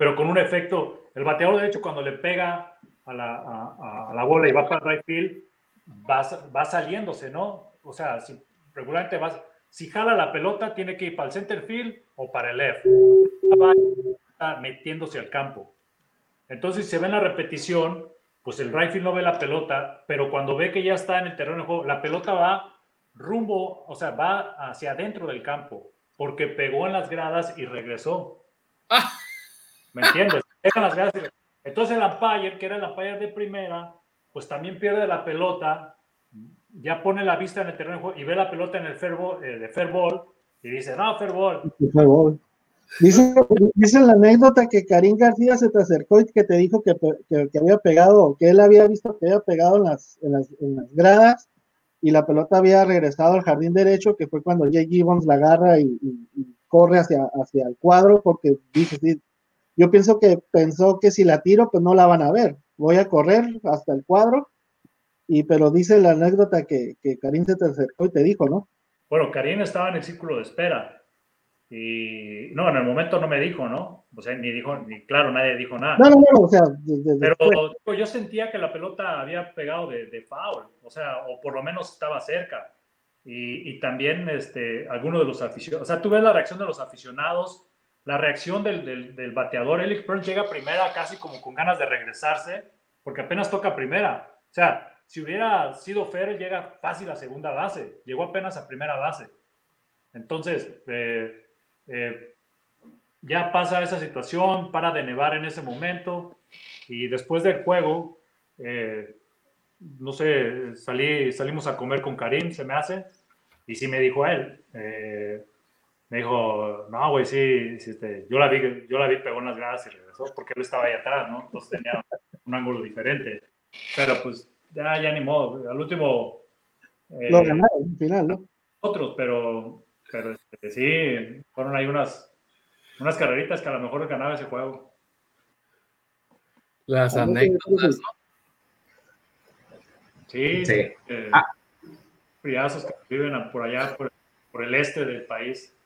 pero con un efecto, el bateador de hecho cuando le pega a la, a, la bola y va para el right field, va, va, saliéndose, ¿no? O sea, si regularmente vas, si jala la pelota, tiene que ir para el center field o para el left. Va metiéndose al campo. Entonces, si se ve en la repetición, pues el right field no ve la pelota, pero cuando ve que ya está en el terreno de juego, la pelota va rumbo, o sea, va hacia adentro del campo, porque pegó en las gradas y regresó. Ah. ¿Me entiendes? Entonces el umpire, que era el umpire de primera, pues también pierde la pelota, ya pone la vista en el terreno y ve la pelota en el fair eh, ball y dice, no, fair ball. Dice, dice, la anécdota que Karim García se te acercó y que te dijo que, que, había pegado, que él había visto que había pegado en las, en las, en las gradas y la pelota había regresado al jardín derecho, que fue cuando Jay Gibbons la agarra y, corre hacia, hacia el cuadro, porque dice, sí, yo pienso que pensó que si la tiro, pues no la van a ver. Voy a correr hasta el cuadro, y pero dice la anécdota que, que Karim se te acercó y te dijo, ¿no? Bueno, Karim estaba en el círculo de espera. Y no, en el momento no me dijo, ¿no? O sea, ni dijo, ni claro, nadie dijo nada. No, no, no, o sea, pero yo sentía que la pelota había pegado de, de, foul, o sea, o por lo menos estaba cerca. Y, y también este, algunos de los aficionados, o sea, tú ves la reacción de los aficionados la reacción del, del, bateador, Eric Burns llega primera casi como con ganas de regresarse, porque apenas toca primera. O sea, si hubiera sido Fer, llega fácil a segunda base, llegó apenas a primera base. Entonces, eh, eh, ya pasa esa situación, para de nevar en ese momento, y después del juego, eh, no sé, salí, salimos a comer con Karim, se me hace, y sí me dijo él, me dijo, no, güey, sí, este, yo la vi, yo la vi, pegó en las gradas y regresó, porque él estaba ahí atrás, ¿no? Entonces tenía un ángulo diferente. Pero pues ya, ya ni modo, al último... Eh, Lo ganaron al final, ¿no? Otros, pero, pero este, sí, fueron ahí unas, unas carreritas que a lo mejor ganaba ese juego. Las anécdotas, ¿no? Sí, sí. Eh, ah. Friazos que viven por allá, por, por el este del país.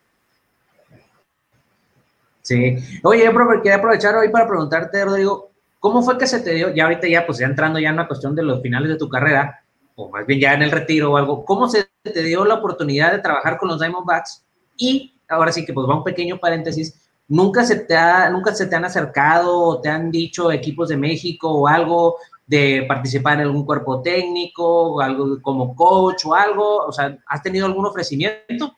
Sí. Oye, yo quería aprovechar hoy para preguntarte, Rodrigo, ¿cómo fue que se te dio, ya ahorita ya, pues ya entrando ya en la cuestión de los finales de tu carrera, o más bien ya en el retiro o algo, ¿cómo se te dio la oportunidad de trabajar con los Diamondbacks? Y ahora sí que pues va un pequeño paréntesis, ¿nunca se te, ha, nunca se te han acercado o te han dicho equipos de México o algo de participar en algún cuerpo técnico o algo como coach o algo? O sea, ¿has tenido algún ofrecimiento?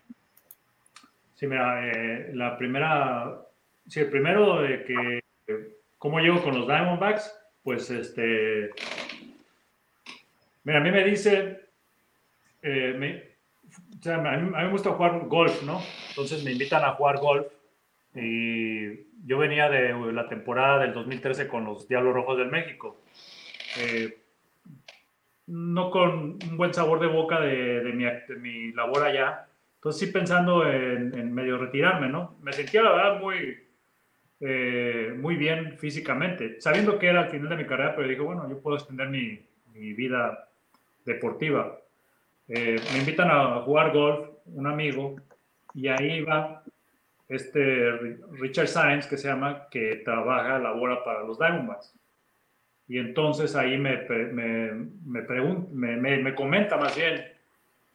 Sí, mira, eh, la primera Sí, el primero de que, ¿cómo llego con los Diamondbacks? Pues este, mira, a mí me dice, eh, o sea, a, mí, me gusta jugar golf, ¿no? Entonces me invitan a jugar golf y yo venía de la temporada del 2013 con los Diablos Rojos del México. Eh, no con un buen sabor de boca de, de, mi, de, mi, labor allá. Entonces sí pensando en, en, medio retirarme, ¿no? Me sentía la verdad muy, eh, muy bien físicamente, sabiendo que era al final de mi carrera, pero dije, bueno, yo puedo extender mi, mi vida deportiva. Eh, me invitan a jugar golf, un amigo, y ahí va este Richard Sainz, que se llama, que trabaja, labora para los Diamondbacks. Y entonces ahí me, me, me, me, me, comenta más bien,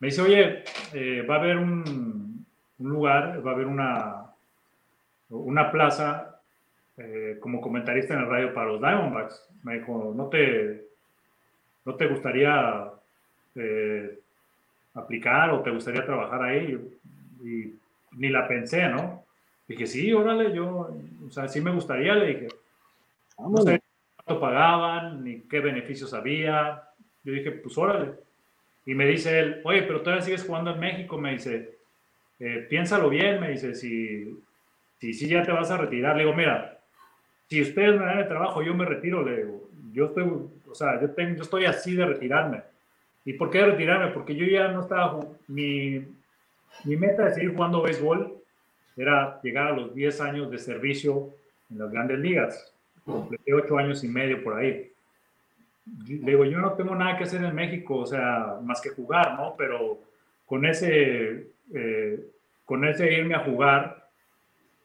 me dice, oye, eh, va a haber un, un, lugar, va a haber una, una plaza eh, como comentarista en el radio para los Diamondbacks. Me dijo, ¿no te, no te gustaría eh, aplicar o te gustaría trabajar ahí? Y, ni la pensé, ¿no? Dije, sí, órale, yo, o sea, sí me gustaría, le dije. No sé cuánto pagaban, ni qué beneficios había. Yo dije, pues órale. Y me dice él, oye, pero todavía sigues jugando en México, me dice, eh, piénsalo bien, me dice, si, si, si ya te vas a retirar. Le digo, mira, si ustedes me dan el trabajo, yo me retiro, le digo, yo estoy, o sea, yo, tengo, yo estoy así de retirarme. ¿Y por qué retirarme? Porque yo ya no estaba, mi, mi meta de seguir jugando béisbol era llegar a los 10 años de servicio en las grandes ligas. Completé 8 años y medio por ahí. Le digo, yo no tengo nada que hacer en México, o sea, más que jugar, ¿no? Pero con ese, eh, con ese irme a jugar,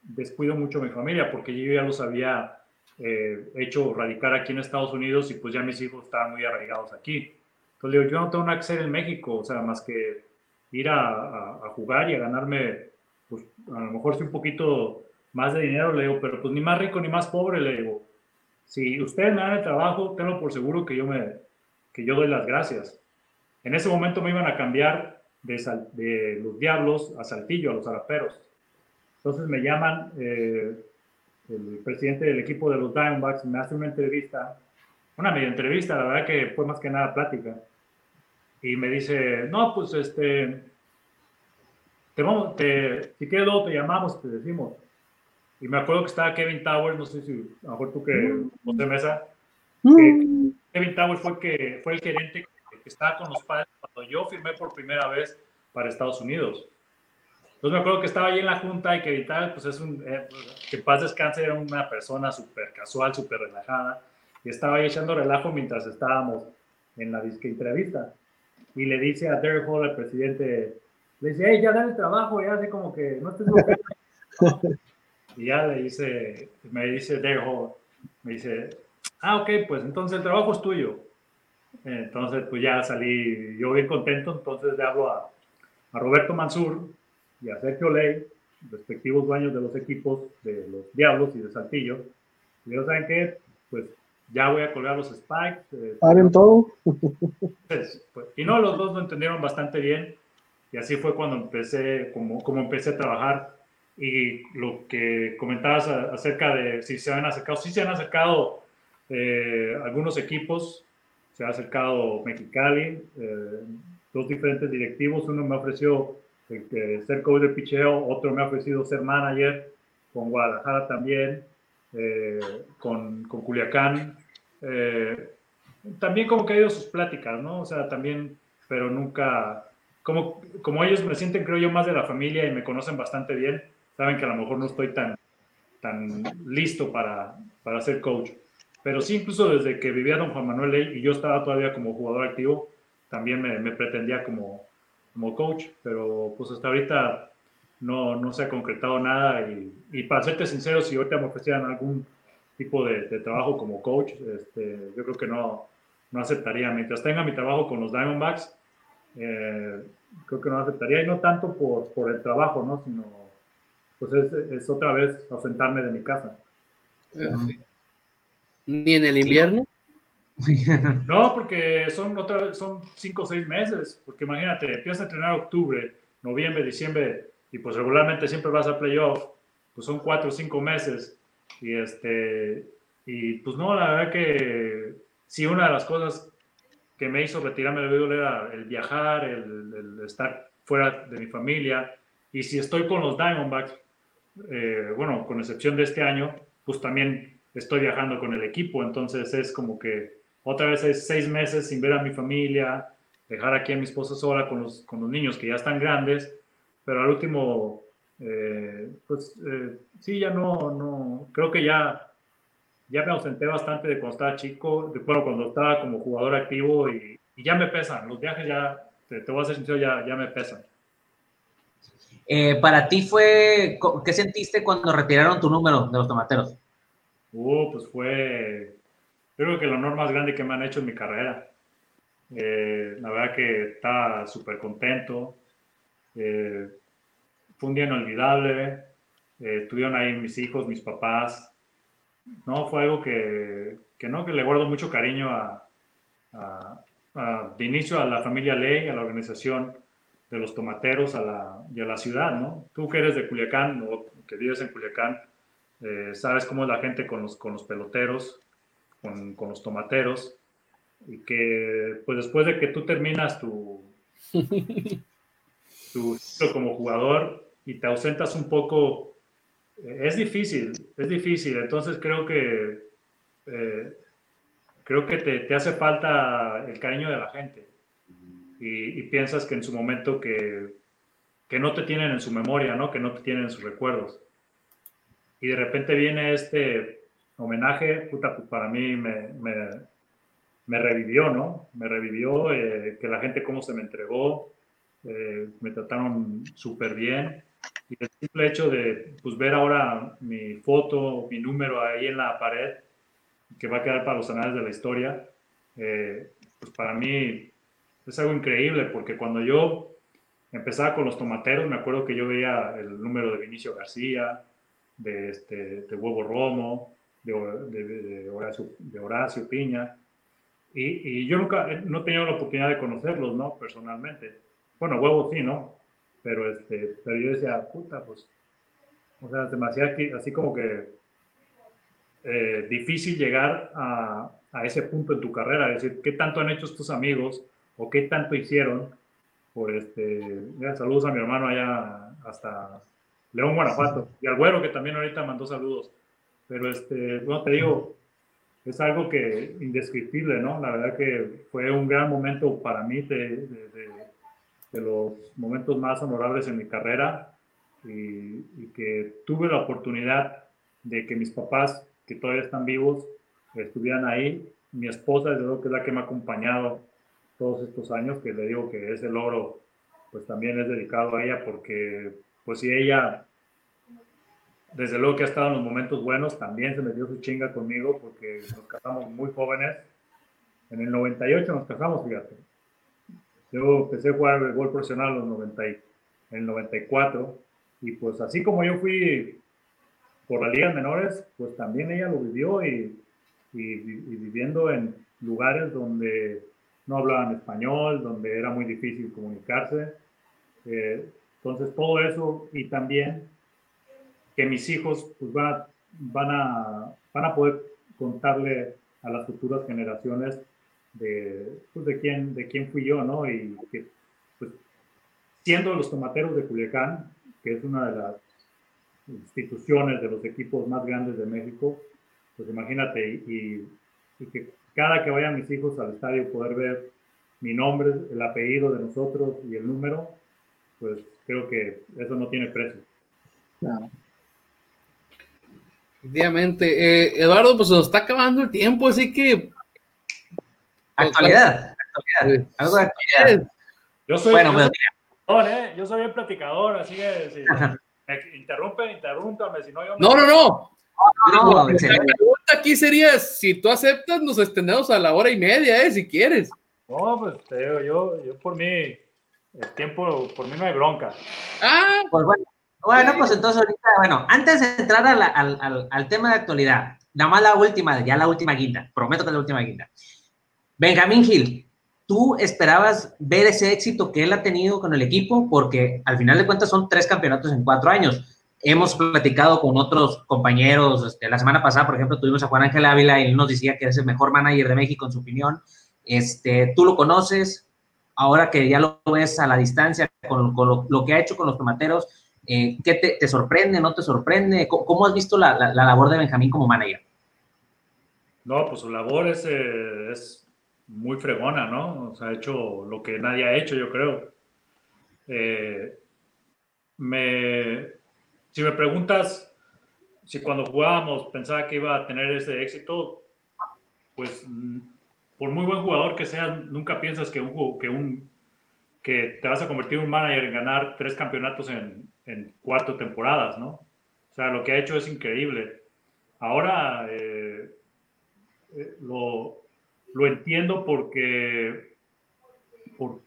descuido mucho a mi familia, porque yo ya los había eh, hecho radicar aquí en Estados Unidos y pues ya mis hijos estaban muy arraigados aquí. Entonces le digo, yo no tengo nada que hacer en México, o sea, más que ir a, a, jugar y a ganarme, pues a lo mejor sí un poquito más de dinero, le digo, pero pues ni más rico ni más pobre, le digo, si ustedes me dan el trabajo, tengo por seguro que yo, me, que yo doy las gracias. En ese momento me iban a cambiar de, de los Diablos a Saltillo, a los Araperos. Entonces me llaman eh, el presidente del equipo de los Diamondbacks, me hace una entrevista, una media entrevista, la verdad que fue más que nada plática y me dice, no, pues este, te vamos, te, si quieres luego te llamamos, te decimos. Y me acuerdo que estaba Kevin Towers, no sé si a lo mejor tú que, José Mesa, mm. Kevin Towers fue, que, fue el gerente que estaba con los padres cuando yo firmé por primera vez para Estados Unidos. Entonces me acuerdo que estaba ahí en la junta y Kevin Towers, pues es un, eh, que paz descanse, era una persona súper casual, súper relajada, y estaba ahí echando relajo mientras estábamos en la entrevista y le dice a Derek Hall, el presidente, le dice, hey, ya dale trabajo, ya así como que no estés Y ya le dice, me dice Derek Hall, me dice, ah, ok, pues entonces el trabajo es tuyo. Entonces, pues ya salí yo bien contento, entonces le hablo a, a Roberto Mansur y a Sergio Ley, respectivos dueños de los equipos de los Diablos y de Saltillo. Y ellos saben qué, pues ya voy a colgar los spikes. Eh, ¿Paren todo? Pues, pues, y no, los dos lo entendieron bastante bien. Y así fue cuando empecé, como, como empecé a trabajar. Y lo que comentabas acerca de si se han acercado, sí se han acercado eh, algunos equipos, se ha acercado Mexicali, eh, dos diferentes directivos, uno me ofreció ser coach de picheo, otro me ha ofrecido ser manager, con Guadalajara también, eh, con, con, Culiacán. Eh, también como que ha ido sus pláticas, ¿no? O sea, también, pero nunca, como, como ellos me sienten, creo yo, más de la familia y me conocen bastante bien, saben que a lo mejor no estoy tan, tan listo para, para ser coach. Pero sí, incluso desde que vivía don Juan Manuel y yo estaba todavía como jugador activo, también me, me pretendía como, como coach, pero pues hasta ahorita no, no se ha concretado nada y, y, para serte sincero, si ahorita me ofrecieran algún tipo de, trabajo como coach, este, yo creo que no, no aceptaría. Mientras tenga mi trabajo con los Diamondbacks, eh, creo que no aceptaría y no tanto por, por el trabajo, ¿no? sino pues es, es, otra vez ausentarme de mi casa. ¿Ni en el invierno? No, porque son, otra, son cinco o seis meses, porque imagínate, empiezas a entrenar octubre, noviembre, diciembre, y pues regularmente siempre vas a playoff, pues son cuatro o cinco meses. Y este, y pues no, la verdad que sí, una de las cosas que me hizo retirarme del béisbol era el viajar, el, estar fuera de mi familia. Y si estoy con los Diamondbacks, eh, bueno, con excepción de este año, pues también estoy viajando con el equipo. Entonces es como que otra vez es seis meses sin ver a mi familia, dejar aquí a mi esposa sola con los, con los niños que ya están grandes pero al último, eh, pues eh, sí, ya no, no, creo que ya, ya me ausenté bastante de cuando estaba chico, de, bueno, cuando estaba como jugador activo y, y ya me pesan, los viajes ya, te, te voy a ser sincero, ya, ya me pesan. Eh, para ti fue, ¿qué sentiste cuando retiraron tu número de los tomateros? Uh, pues fue, creo que el honor más grande que me han hecho en mi carrera. Eh, la verdad que estaba súper contento. Eh, fue un día inolvidable. Eh, estuvieron ahí mis hijos, mis papás. No, fue algo que, que no, que le guardo mucho cariño a, de inicio a la familia Ley, a la organización de los tomateros a la, y a la ciudad, ¿no? Tú que eres de Culiacán o que vives en Culiacán, eh, sabes cómo es la gente con los, con los peloteros, con, con, los tomateros, y que pues después de que tú terminas tu, tu ciclo como jugador y te ausentas un poco, eh, es difícil, es difícil, entonces creo que eh, creo que te, te, hace falta el cariño de la gente y, y piensas que en su momento que, que, no te tienen en su memoria, ¿no? que no te tienen en sus recuerdos. Y de repente viene este homenaje, puta, pues para mí me, me, me revivió, ¿no? Me revivió eh, que la gente cómo se me entregó, eh, me trataron súper bien. Y el simple hecho de pues, ver ahora mi foto, mi número ahí en la pared, que va a quedar para los anales de la historia, eh, pues para mí es algo increíble, porque cuando yo empezaba con los tomateros, me acuerdo que yo veía el número de Vinicio García, de, este, de Huevo Romo, de, de, Horacio, de Horacio, Piña, y, y, yo nunca, no he tenido la oportunidad de conocerlos, ¿no? Personalmente. Bueno, Huevo sí, ¿no? Pero, este, pero yo decía, puta, pues, o sea, demasiado así como que eh, difícil llegar a, a, ese punto en tu carrera, es decir, qué tanto han hecho tus amigos o qué tanto hicieron por este, saludos a mi hermano allá hasta León, Guanajuato, y al güero que también ahorita mandó saludos, pero este, no te digo, es algo que indescriptible, ¿no? La verdad que fue un gran momento para mí de, de, de, los momentos más honorables en mi carrera y, y, que tuve la oportunidad de que mis papás, que todavía están vivos, estuvieran ahí. Mi esposa, desde luego que es la que me ha acompañado todos estos años, que le digo que ese logro pues también es dedicado a ella porque pues si ella desde luego que ha estado en los momentos buenos, también se me dio su chinga conmigo porque nos casamos muy jóvenes. En el 98 nos casamos, fíjate. Yo empecé a jugar el gol profesional en, los 90, en el 94 y pues así como yo fui por las ligas menores, pues también ella lo vivió y, y, y viviendo en lugares donde no hablaban español, donde era muy difícil comunicarse. Eh, entonces, todo eso y también que mis hijos pues, van, a, van, a, van a poder contarle a las futuras generaciones de, pues, de, quién, de quién fui yo, ¿no? Y que, pues, siendo los tomateros de Culiacán, que es una de las instituciones de los equipos más grandes de México, pues imagínate, y, y que cada que vayan mis hijos al estadio poder ver mi nombre, el apellido de nosotros y el número, pues creo que eso no tiene precio. Claro. Efectivamente. Eh, Eduardo, pues nos está acabando el tiempo, así que. Actualidad. actualidad. Algo de actualidad. Yo soy, bueno, yo, soy ¿eh? yo soy el platicador, así que si me interrumpen, interrúmpame, si no yo. No, no, no. No, no, la pregunta aquí sería: si tú aceptas, nos extendemos a la hora y media, ¿eh? Si quieres. No, pues te digo, yo, yo por mí, el tiempo, por mí no hay bronca. Ah, pues bueno. Bueno, pues entonces ahorita, bueno, antes de entrar al, al, al, tema de actualidad, nada más la última, ya la última quinta, prometo que la última quinta. Benjamín Gil, ¿tú esperabas ver ese éxito que él ha tenido con el equipo? Porque al final de cuentas son tres campeonatos en cuatro años. Hemos platicado con otros compañeros, este, la semana pasada, por ejemplo, tuvimos a Juan Ángel Ávila y él nos decía que es el mejor manager de México en su opinión. Este, tú lo conoces, ahora que ya lo ves a la distancia con, con lo, lo, que ha hecho con los tomateros, eh, ¿Qué te, sorprende, no te sorprende? ¿Cómo, has visto la, la, la, labor de Benjamín como manager? No, pues su labor es, eh, es, muy fregona, ¿no? O sea, ha hecho lo que nadie ha hecho, yo creo. Eh, me, si me preguntas si cuando jugábamos pensaba que iba a tener ese éxito, pues por muy buen jugador que sea, nunca piensas que un, que un que te vas a convertir en un manager en ganar tres campeonatos en, en cuatro temporadas, ¿no? O sea, lo que ha hecho es increíble. Ahora, eh, eh, lo, lo, entiendo porque,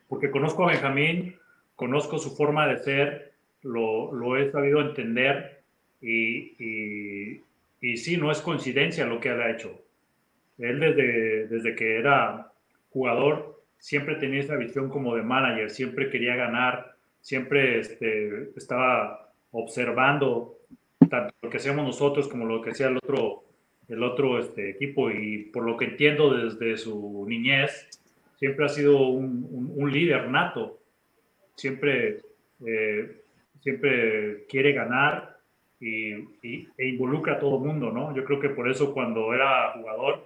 porque conozco a Benjamín, conozco su forma de ser, lo, lo he sabido entender y, y, sí, no es coincidencia lo que ha hecho. Él desde, desde que era jugador siempre tenía esa visión como de manager, siempre quería ganar, siempre este, estaba observando tanto lo que hacemos nosotros como lo que hacía el otro, el otro este, equipo y por lo que entiendo desde su niñez, siempre ha sido un, un, líder nato, siempre, eh, siempre quiere ganar y, e involucra a todo el mundo, ¿no? Yo creo que por eso cuando era jugador,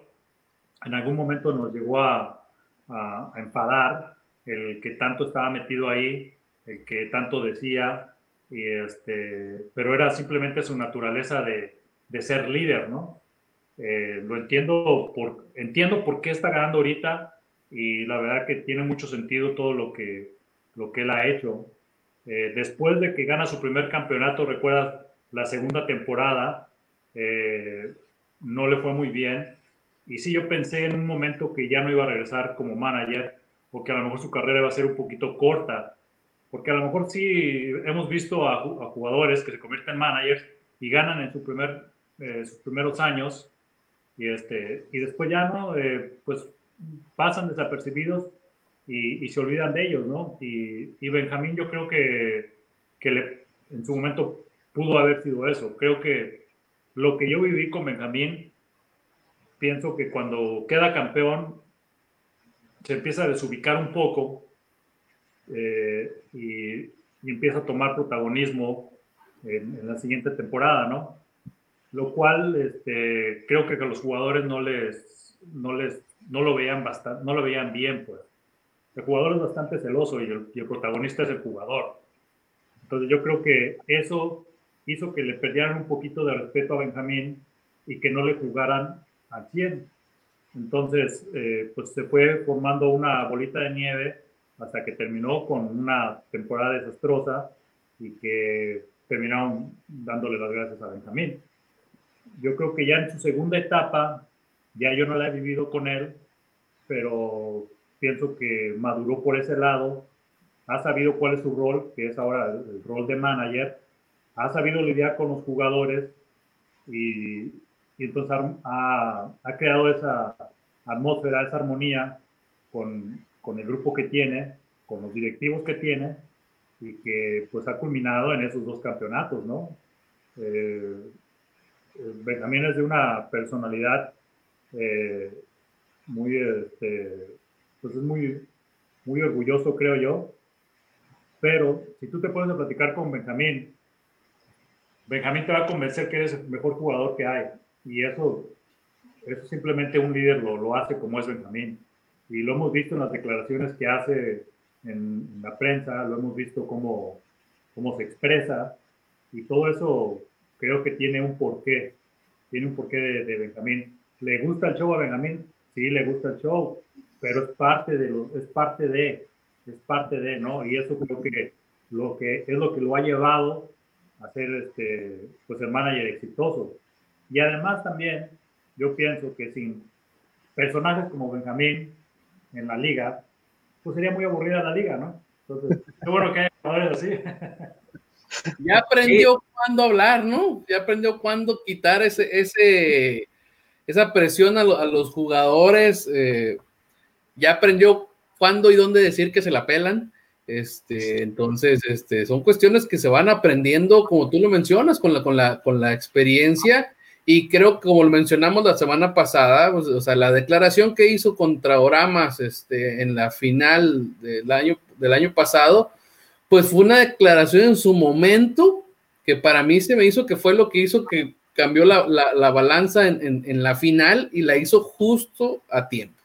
en algún momento nos llegó a, a, a enfadar el que tanto estaba metido ahí, el que tanto decía, y este, pero era simplemente su naturaleza de, de ser líder, ¿no? Eh, lo entiendo por, entiendo por qué está ganando ahorita y la verdad que tiene mucho sentido todo lo que, lo que él ha hecho. Eh, después de que gana su primer campeonato, recuerdas la segunda temporada, eh, no le fue muy bien. Y sí, yo pensé en un momento que ya no iba a regresar como manager, porque a lo mejor su carrera iba a ser un poquito corta porque a lo mejor sí hemos visto a, jugadores que se convierten en managers y ganan en su primer, eh, sus primeros años y, este, y después ya no, eh, pues pasan desapercibidos y, y, se olvidan de ellos, ¿no? Y, y Benjamín yo creo que, que le, en su momento pudo haber sido eso. Creo que lo que yo viví con Benjamín, pienso que cuando queda campeón se empieza a desubicar un poco eh, y, empieza a tomar protagonismo en, la siguiente temporada, ¿no? Lo cual este, creo que a los jugadores no les, no les, no lo veían bastante, no lo veían bien, pues. El jugador es bastante celoso y el, y el protagonista es el jugador. Entonces yo creo que eso hizo que le perdieran un poquito de respeto a Benjamín y que no le jugaran al 100. Entonces, eh, pues se fue formando una bolita de nieve hasta que terminó con una temporada desastrosa y que terminaron dándole las gracias a Benjamín. Yo creo que ya en su segunda etapa, ya yo no la he vivido con él, pero pienso que maduró por ese lado, ha sabido cuál es su rol, que es ahora el, rol de manager, ha sabido lidiar con los jugadores y, y entonces ha, ha, creado esa atmósfera, esa armonía con, con el grupo que tiene, con los directivos que tiene y que pues ha culminado en esos dos campeonatos, ¿no? Eh, Benjamín es de una personalidad eh, muy, este, pues es muy, muy orgulloso, creo yo, pero si tú te pones a platicar con Benjamín, Benjamín te va a convencer que eres el mejor jugador que hay y eso, eso simplemente un líder lo, lo hace como es Benjamín y lo hemos visto en las declaraciones que hace en, la prensa, lo hemos visto cómo, cómo se expresa y todo eso creo que tiene un porqué, tiene un porqué de, Benjamín. ¿Le gusta el show a Benjamín? Sí, le gusta el show, pero es parte de, lo, es parte de, es parte de, ¿no? Y eso creo que, lo que es lo que lo ha llevado a ser este, pues el manager exitoso. Y además también yo pienso que sin personajes como Benjamín, en la liga, pues sería muy aburrida la liga, ¿no? Entonces, qué bueno que hay jugadores así. Ya aprendió cuándo hablar, ¿no? Ya aprendió cuándo quitar ese, ese, esa presión a, los jugadores. Eh, ya aprendió cuándo y dónde decir que se la pelan. Este, entonces, este, son cuestiones que se van aprendiendo, como tú lo mencionas, con la, con la, con la experiencia y creo que como lo mencionamos la semana pasada, pues, o sea, la declaración que hizo contra Oramas este, en la final del año, del año pasado, pues fue una declaración en su momento que para mí se me hizo que fue lo que hizo que cambió la, la, balanza en, en, la final y la hizo justo a tiempo.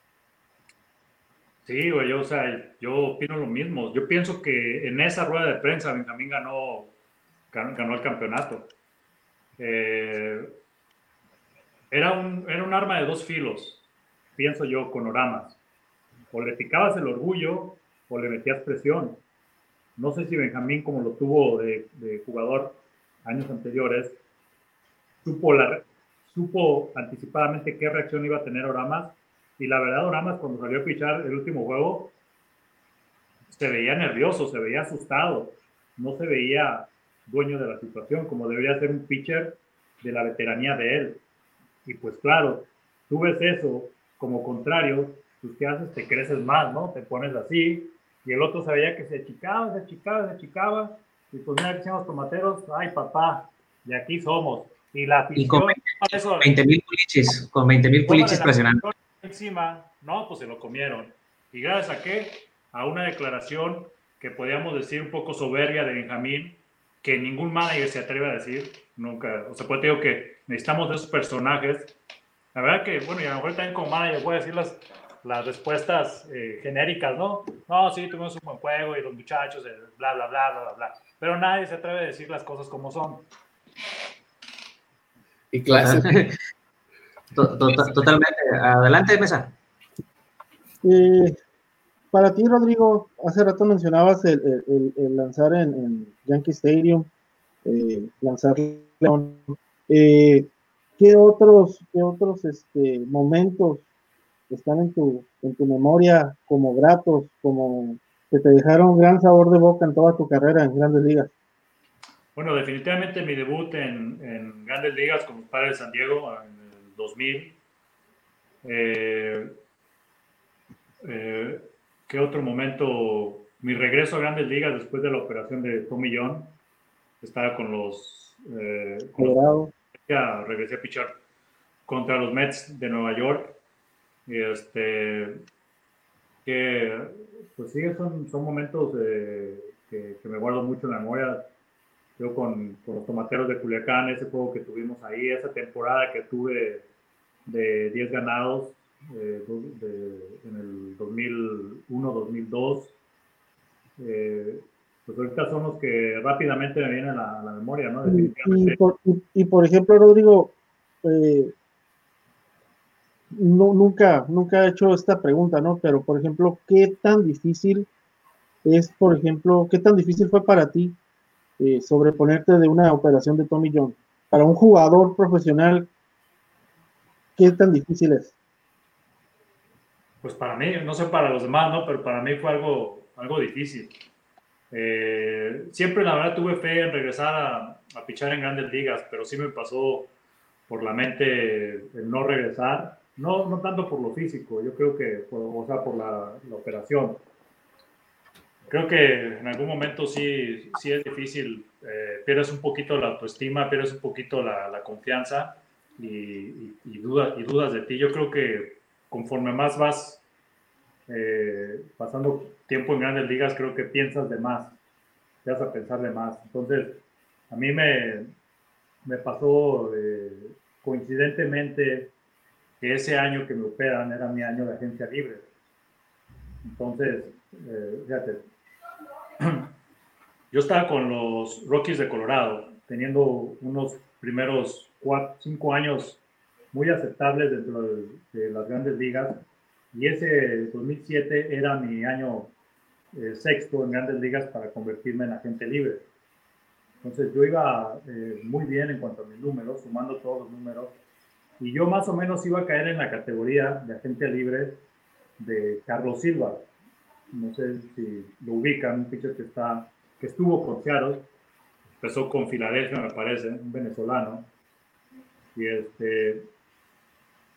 Sí, güey, yo, o sea, yo opino lo mismo. Yo pienso que en esa rueda de prensa Benjamín ganó, ganó el campeonato. Eh, era un, era un arma de dos filos, pienso yo, con Oramas. O le picabas el orgullo o le metías presión. No sé si Benjamín, como lo tuvo de, jugador años anteriores, supo, la, supo anticipadamente qué reacción iba a tener Oramas. Y la verdad, Oramas, cuando salió a pichar el último juego, se veía nervioso, se veía asustado, no se veía dueño de la situación, como debería ser un pitcher de la veteranía de él. Y pues claro, tú ves eso como contrario, pues ¿qué haces? Te creces más, ¿no? Te pones así, y el otro se veía que se achicaba, se achicaba, se achicaba, y pues mira, que los tomateros, ay papá, de aquí somos. Y la y con 20 mil culiches, con 20 mil culiches presionando. Encima, no, pues se lo comieron. ¿Y gracias a qué? A una declaración que podíamos decir un poco soberbia de Benjamín, que ningún manager se atreve a decir, nunca. O sea, pues te digo que necesitamos de esos personajes. La verdad que, bueno, y a lo mejor también como manager voy a decir las, las respuestas eh, genéricas, ¿no? No, sí, tuvimos un buen juego y los muchachos, eh, bla, bla, bla, bla, bla, Pero nadie se atreve a decir las cosas como son. Y clase. Totalmente. Adelante, Mesa. Eh, para ti, Rodrigo, hace rato mencionabas el, lanzar en, Yankee Stadium, lanzar León. ¿Qué otros, qué otros este, momentos están en tu, en tu memoria como gratos, como que te dejaron gran sabor de boca en toda tu carrera en grandes ligas? Bueno, definitivamente mi debut en, en grandes ligas como padre de San Diego en el 2000. Eh, eh, ¿Qué otro momento? Mi regreso a grandes ligas después de la operación de Tommy John. Estaba con los... Eh, con ya regresé a pichar contra los Mets de Nueva York este, que, pues sí, son, son momentos que, me guardo mucho en la memoria. Yo con, los tomateros de Culiacán, ese juego que tuvimos ahí, esa temporada que tuve de 10 ganados eh, en el 2001-2002. Eh, pues ahorita son los que rápidamente me vienen a la, memoria, ¿no? Y, por, ejemplo, Rodrigo, eh, no, nunca, nunca he hecho esta pregunta, ¿no? Pero, por ejemplo, ¿qué tan difícil es, por ejemplo, qué tan difícil fue para ti eh, sobreponerte de una operación de Tommy John? Para un jugador profesional, ¿qué tan difícil es? Pues para mí, no sé para los demás, ¿no? Pero para mí fue algo, algo difícil. Eh, siempre, la verdad, tuve fe en regresar a, a pichar en grandes ligas, pero sí me pasó por la mente el no regresar no, no tanto por lo físico, yo creo que, o sea, por la, operación. Creo que en algún momento sí, sí es difícil, eh, pierdes un poquito la autoestima, pierdes un poquito la, confianza y, y, y, dudas de ti. Yo creo que conforme más vas eh, pasando tiempo en grandes ligas, creo que piensas de más, te vas a pensar de más. Entonces, a mí me, me pasó eh, coincidentemente que ese año que me operan era mi año de agencia libre. Entonces, eh, fíjate, yo estaba con los Rockies de Colorado, teniendo unos primeros cuatro, cinco años muy aceptables dentro de, las grandes ligas, y ese 2007 era mi año eh, sexto en grandes ligas para convertirme en agente libre. Entonces yo iba eh, muy bien en cuanto a mis números, sumando todos los números, y yo más o menos iba a caer en la categoría de agente libre de Carlos Silva. No sé si lo ubican, un pitcher que, está, que estuvo con Seattle, empezó con Filadelfia, me parece, un venezolano. Y este,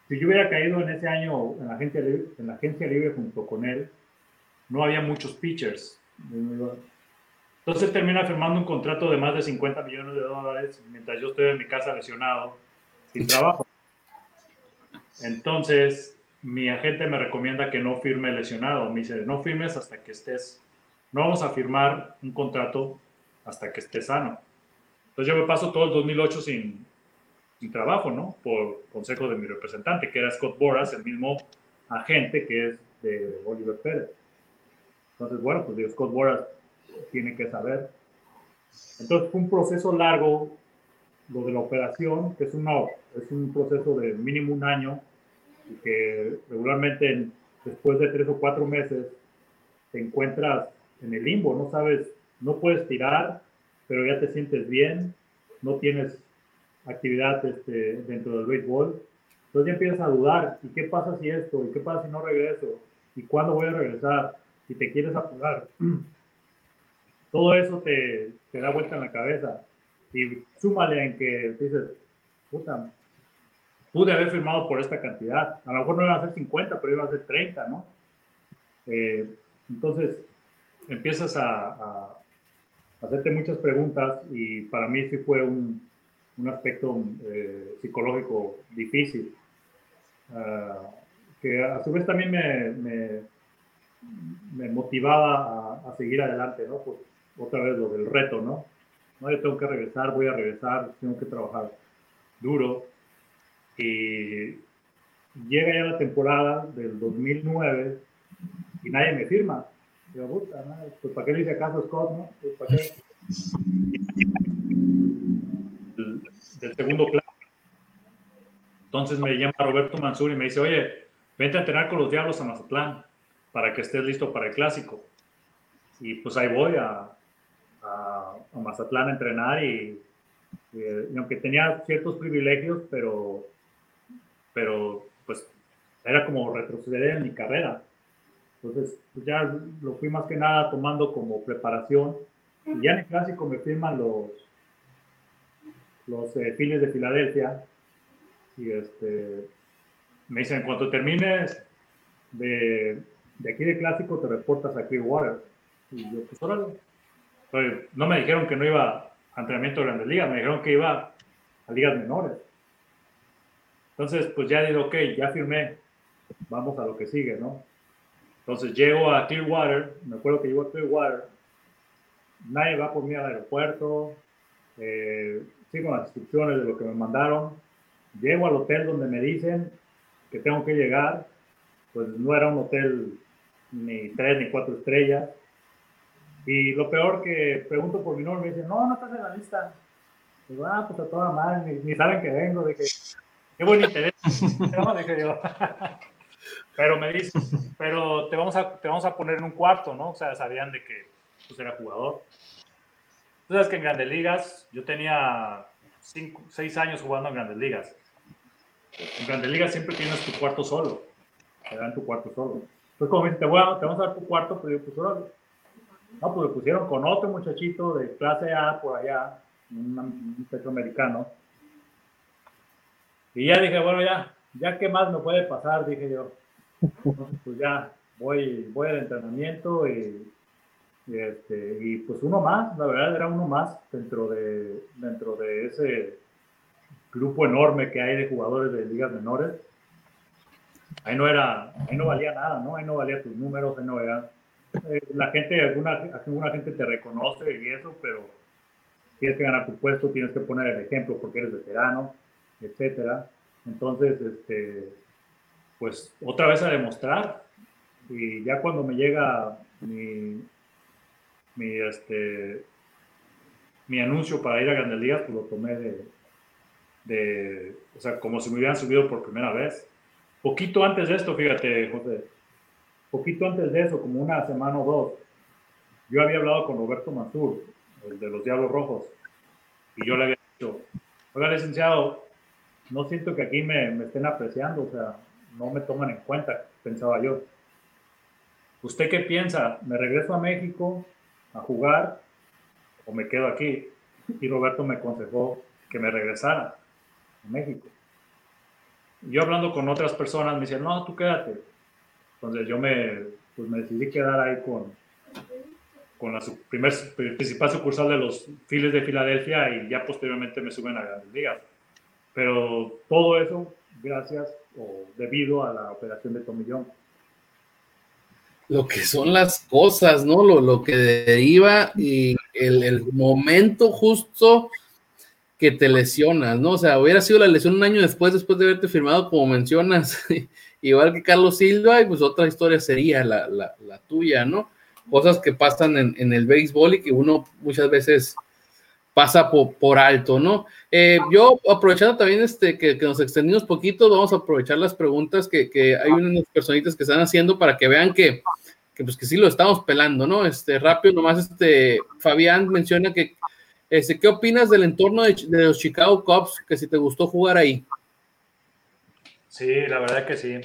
si yo hubiera caído en ese año en la, agencia en la agencia libre junto con él, no había muchos pitchers. Entonces termina firmando un contrato de más de 50 millones de dólares mientras yo estoy en mi casa lesionado, sin trabajo. Entonces, mi agente me recomienda que no firme lesionado. Me dice, no firmes hasta que estés, no vamos a firmar un contrato hasta que estés sano. Entonces yo me paso todo el 2008 sin, sin trabajo, ¿no? Por consejo de mi representante, que era Scott Boras, el mismo agente que es de Oliver Pérez. Entonces, bueno, pues digo, Scott Boras tiene que saber. Entonces fue un proceso largo, lo de la operación, que es, una, es un proceso de mínimo un año, y que regularmente después de tres o cuatro meses te encuentras en el limbo, no sabes, no puedes tirar, pero ya te sientes bien, no tienes actividad este, dentro del béisbol. Entonces ya empiezas a dudar, ¿y qué pasa si esto? ¿Y qué pasa si no regreso? ¿Y cuándo voy a regresar? Si te quieres apurar. Todo eso te, te da vuelta en la cabeza. Y súmale en que dices, puta, pude haber firmado por esta cantidad. A lo mejor no iba a ser 50, pero iba a ser 30, ¿no? Eh, entonces, empiezas a, a, hacerte muchas preguntas y para mí sí fue un, un aspecto eh, psicológico difícil, uh, que a su vez también me, me, me motivaba a, a, seguir adelante, ¿no? Pues otra vez lo del reto, ¿no? No, yo tengo que regresar, voy a regresar, tengo que trabajar duro. Y llega ya la temporada del 2009 y nadie me firma. Yo, puta, pues ¿para qué le hice caso a Scott, no? Pues, ¿para qué? Del, del segundo clase. Entonces me llama Roberto Mansur y me dice, oye, vente a entrenar con los Diablos a Mazatlán para que estés listo para el clásico. Y pues ahí voy a, Mazatlán a entrenar y, y, aunque tenía ciertos privilegios, pero, pero pues era como retroceder en mi carrera. Entonces, pues ya lo fui más que nada tomando como preparación. Y ya en el clásico me firman los, los eh, de Filadelfia. Y este, me dicen, en cuanto termines de, de aquí de clásico, te reportas a Clearwater. Y yo, pues órale. No me dijeron que no iba a entrenamiento de grandes ligas, me dijeron que iba a ligas menores. Entonces, pues ya digo, ok, ya firmé, vamos a lo que sigue, ¿no? Entonces llego a Clearwater, me acuerdo que llego a Clearwater, nadie va por mí al aeropuerto, eh, sigo las instrucciones de lo que me mandaron, llego al hotel donde me dicen que tengo que llegar, pues no era un hotel ni tres ni cuatro estrellas, y lo peor que pregunto por mi nombre, me dicen, no, no estás en la lista. Digo, ah, pues a toda madre, ni, ni saben que vengo, de que, qué buen interés. no, dije yo. Pero me dicen, pero te vamos, a, te vamos a poner en un cuarto, ¿no? O sea, sabían de que pues, era jugador. Tú sabes que en Grandes Ligas, yo tenía cinco, seis años jugando en Grandes Ligas. En Grandes Ligas siempre tienes tu cuarto solo. Te dan tu cuarto solo. Entonces, como me dicen, te, voy a, te vamos a dar tu cuarto, pero yo, pues, órale. No, pues lo pusieron con otro muchachito de clase A por allá, un, un centroamericano. Y ya dije, bueno, ya, ya qué más me puede pasar, dije yo. Entonces, pues ya voy, voy al entrenamiento y, y, este, y pues uno más, la verdad era uno más dentro de, dentro de ese grupo enorme que hay de jugadores de ligas menores. Ahí no era, ahí no valía nada, ¿no? Ahí no valía tus números, ahí no era eh, la gente, alguna, alguna gente te reconoce y eso, pero tienes que ganar tu puesto, tienes que poner el ejemplo porque eres veterano, etcétera. Entonces, este, pues otra vez a demostrar. Y ya cuando me llega mi, este, mi anuncio para ir a Grandes Ligas, pues lo tomé de, de, o sea, como si me hubieran subido por primera vez. Poquito antes de esto, fíjate, José, poquito antes de eso, como una semana o dos, yo había hablado con Roberto Mansur, el de los Diablos Rojos, y yo le había dicho, oiga, licenciado, no siento que aquí me, me estén apreciando, o sea, no me toman en cuenta, pensaba yo. ¿Usted qué piensa? ¿Me regreso a México a jugar o me quedo aquí? Y Roberto me aconsejó que me regresara a México. Yo hablando con otras personas me decían, no, tú quédate. Entonces yo me, pues me decidí quedar ahí con, con la primer, principal sucursal de los Phillies de Filadelfia y ya posteriormente me suben a Grandes Ligas. Pero todo eso gracias o debido a la operación de Tomillón. Lo que son las cosas, ¿no? Lo, lo que deriva y el, el, momento justo que te lesionas, ¿no? O sea, hubiera sido la lesión un año después, después de haberte firmado, como mencionas, igual que Carlos Silva, y pues otra historia sería la, la, la tuya, ¿no? Cosas que pasan en, en, el béisbol y que uno muchas veces pasa por, por alto, ¿no? Eh, yo, aprovechando también este, que, que, nos extendimos poquito, vamos a aprovechar las preguntas que, que, hay unas personitas que están haciendo para que vean que, que, pues que sí lo estamos pelando, ¿no? Este, rápido, nomás este, Fabián menciona que Este, ¿Qué opinas del entorno de, de, los Chicago Cubs? Que si te gustó jugar ahí. Sí, la verdad que sí.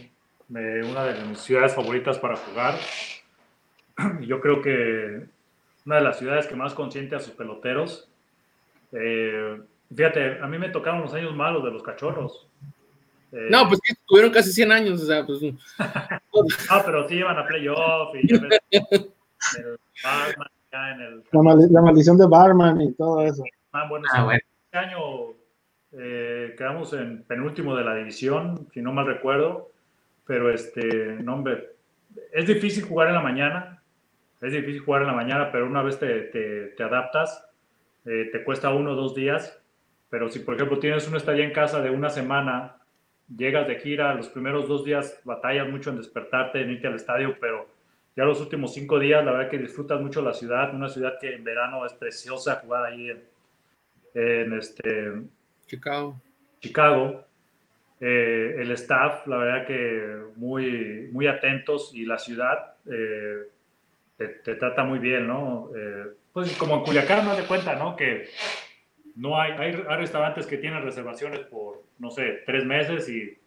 una de mis ciudades favoritas para jugar. Yo creo que una de las ciudades que más consiente a sus peloteros. Eh, fíjate, a mí me tocaron los años malos de los cachorros. Eh, no, pues que tuvieron casi 100 años, o sea, pues... no, pero sí iban a playoff y el Barman, en el... La, maldición de Barman y todo eso. Ah, bueno, ah, bueno. Este año eh, quedamos en penúltimo de la división, si no mal recuerdo, pero este, no, hombre, es difícil jugar en la mañana, es difícil jugar en la mañana, pero una vez te, te, te adaptas, eh, te cuesta uno o dos días, pero si por ejemplo tienes una estadía en casa de una semana llegas de gira, los primeros dos días batallas mucho en despertarte, en irte al estadio, pero ya los últimos cinco días, la verdad que disfrutas mucho la ciudad, una ciudad que en verano es preciosa jugar ahí en, este, Chicago. Chicago. Eh, el staff, la verdad que muy, muy atentos y la ciudad eh, te, trata muy bien, ¿no? Eh, pues como en Culiacán, no de cuenta, ¿no? Que no hay, hay, restaurantes que tienen reservaciones por, no sé, tres meses y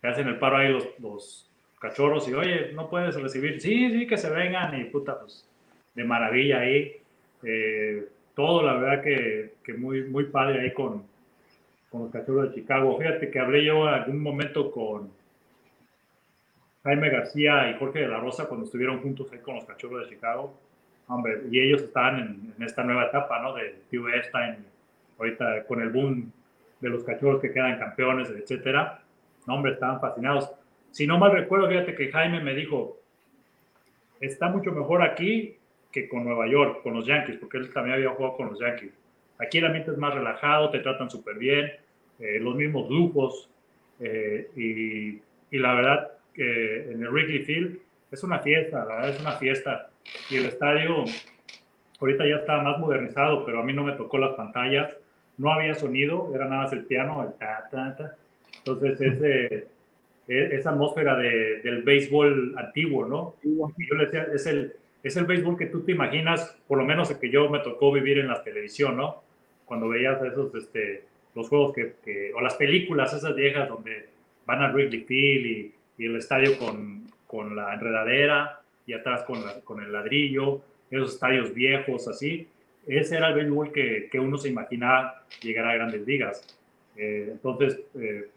te hacen el paro ahí los, los cachorros y, oye, no puedes recibir, sí, sí, que se vengan y puta, pues de maravilla ahí. Eh, todo, la verdad que, que, muy, muy padre ahí con, con los cachorros de Chicago. Fíjate que hablé yo en algún momento con Jaime García y Jorge de la Rosa cuando estuvieron juntos ahí con los cachorros de Chicago. Hombre, y ellos estaban en, esta nueva etapa, ¿no? De Tío Epstein, ahorita con el boom de los cachorros que quedan campeones, etcétera. Hombre, estaban fascinados. Si no mal recuerdo, fíjate que Jaime me dijo, está mucho mejor aquí que con Nueva York, con los Yankees, porque él también había jugado con los Yankees. Aquí el ambiente es más relajado, te tratan súper bien, eh, los mismos lujos, eh, y, y, la verdad que en el Wrigley Field es una fiesta, la verdad es una fiesta. Y el estadio ahorita ya está más modernizado, pero a mí no me tocó las pantallas no había sonido, era nada más el piano, el ta, ta, ta. Entonces, ese, esa atmósfera de, del béisbol antiguo, ¿no? Yo le decía, es el, es el béisbol que tú te imaginas, por lo menos el que yo me tocó vivir en la televisión, ¿no? Cuando veías esos, este, los juegos que, o las películas esas viejas donde van al Wrigley Field y, y el estadio con, con, la enredadera y atrás con, con el ladrillo, esos estadios viejos así ese era el béisbol que, que uno se imaginaba llegar a grandes ligas. Eh, entonces, eh,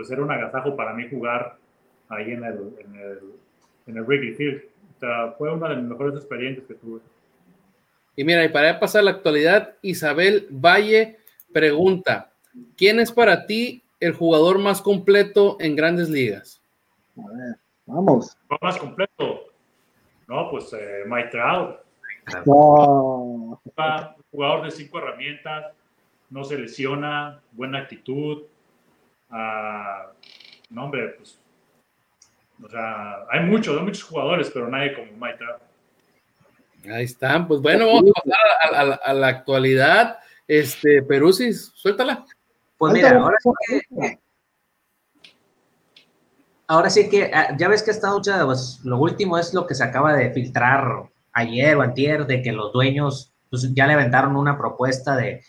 pues era un agasajo para mí jugar ahí en el, en el, en el Wrigley Field. O sea, fue una de mis mejores experiencias que tuve. Y mira, y para pasar a la actualidad, Isabel Valle pregunta, ¿quién es para ti el jugador más completo en grandes ligas? A ver, vamos. ¿Más completo? No, pues eh, Mike Trout. Jugador de cinco herramientas, no se lesiona, buena actitud. Uh, no, hombre, pues. O sea, hay muchos, hay muchos jugadores, pero nadie como Mike Ahí están, pues bueno, vamos a pasar a, la actualidad. Este, Perusis, suéltala. Pues mira, ahora sí que, ahora sí que ah, ya ves que esta noche, pues, lo último es lo que se acaba de filtrar ayer o antier de que los dueños pues, ya le aventaron una propuesta de,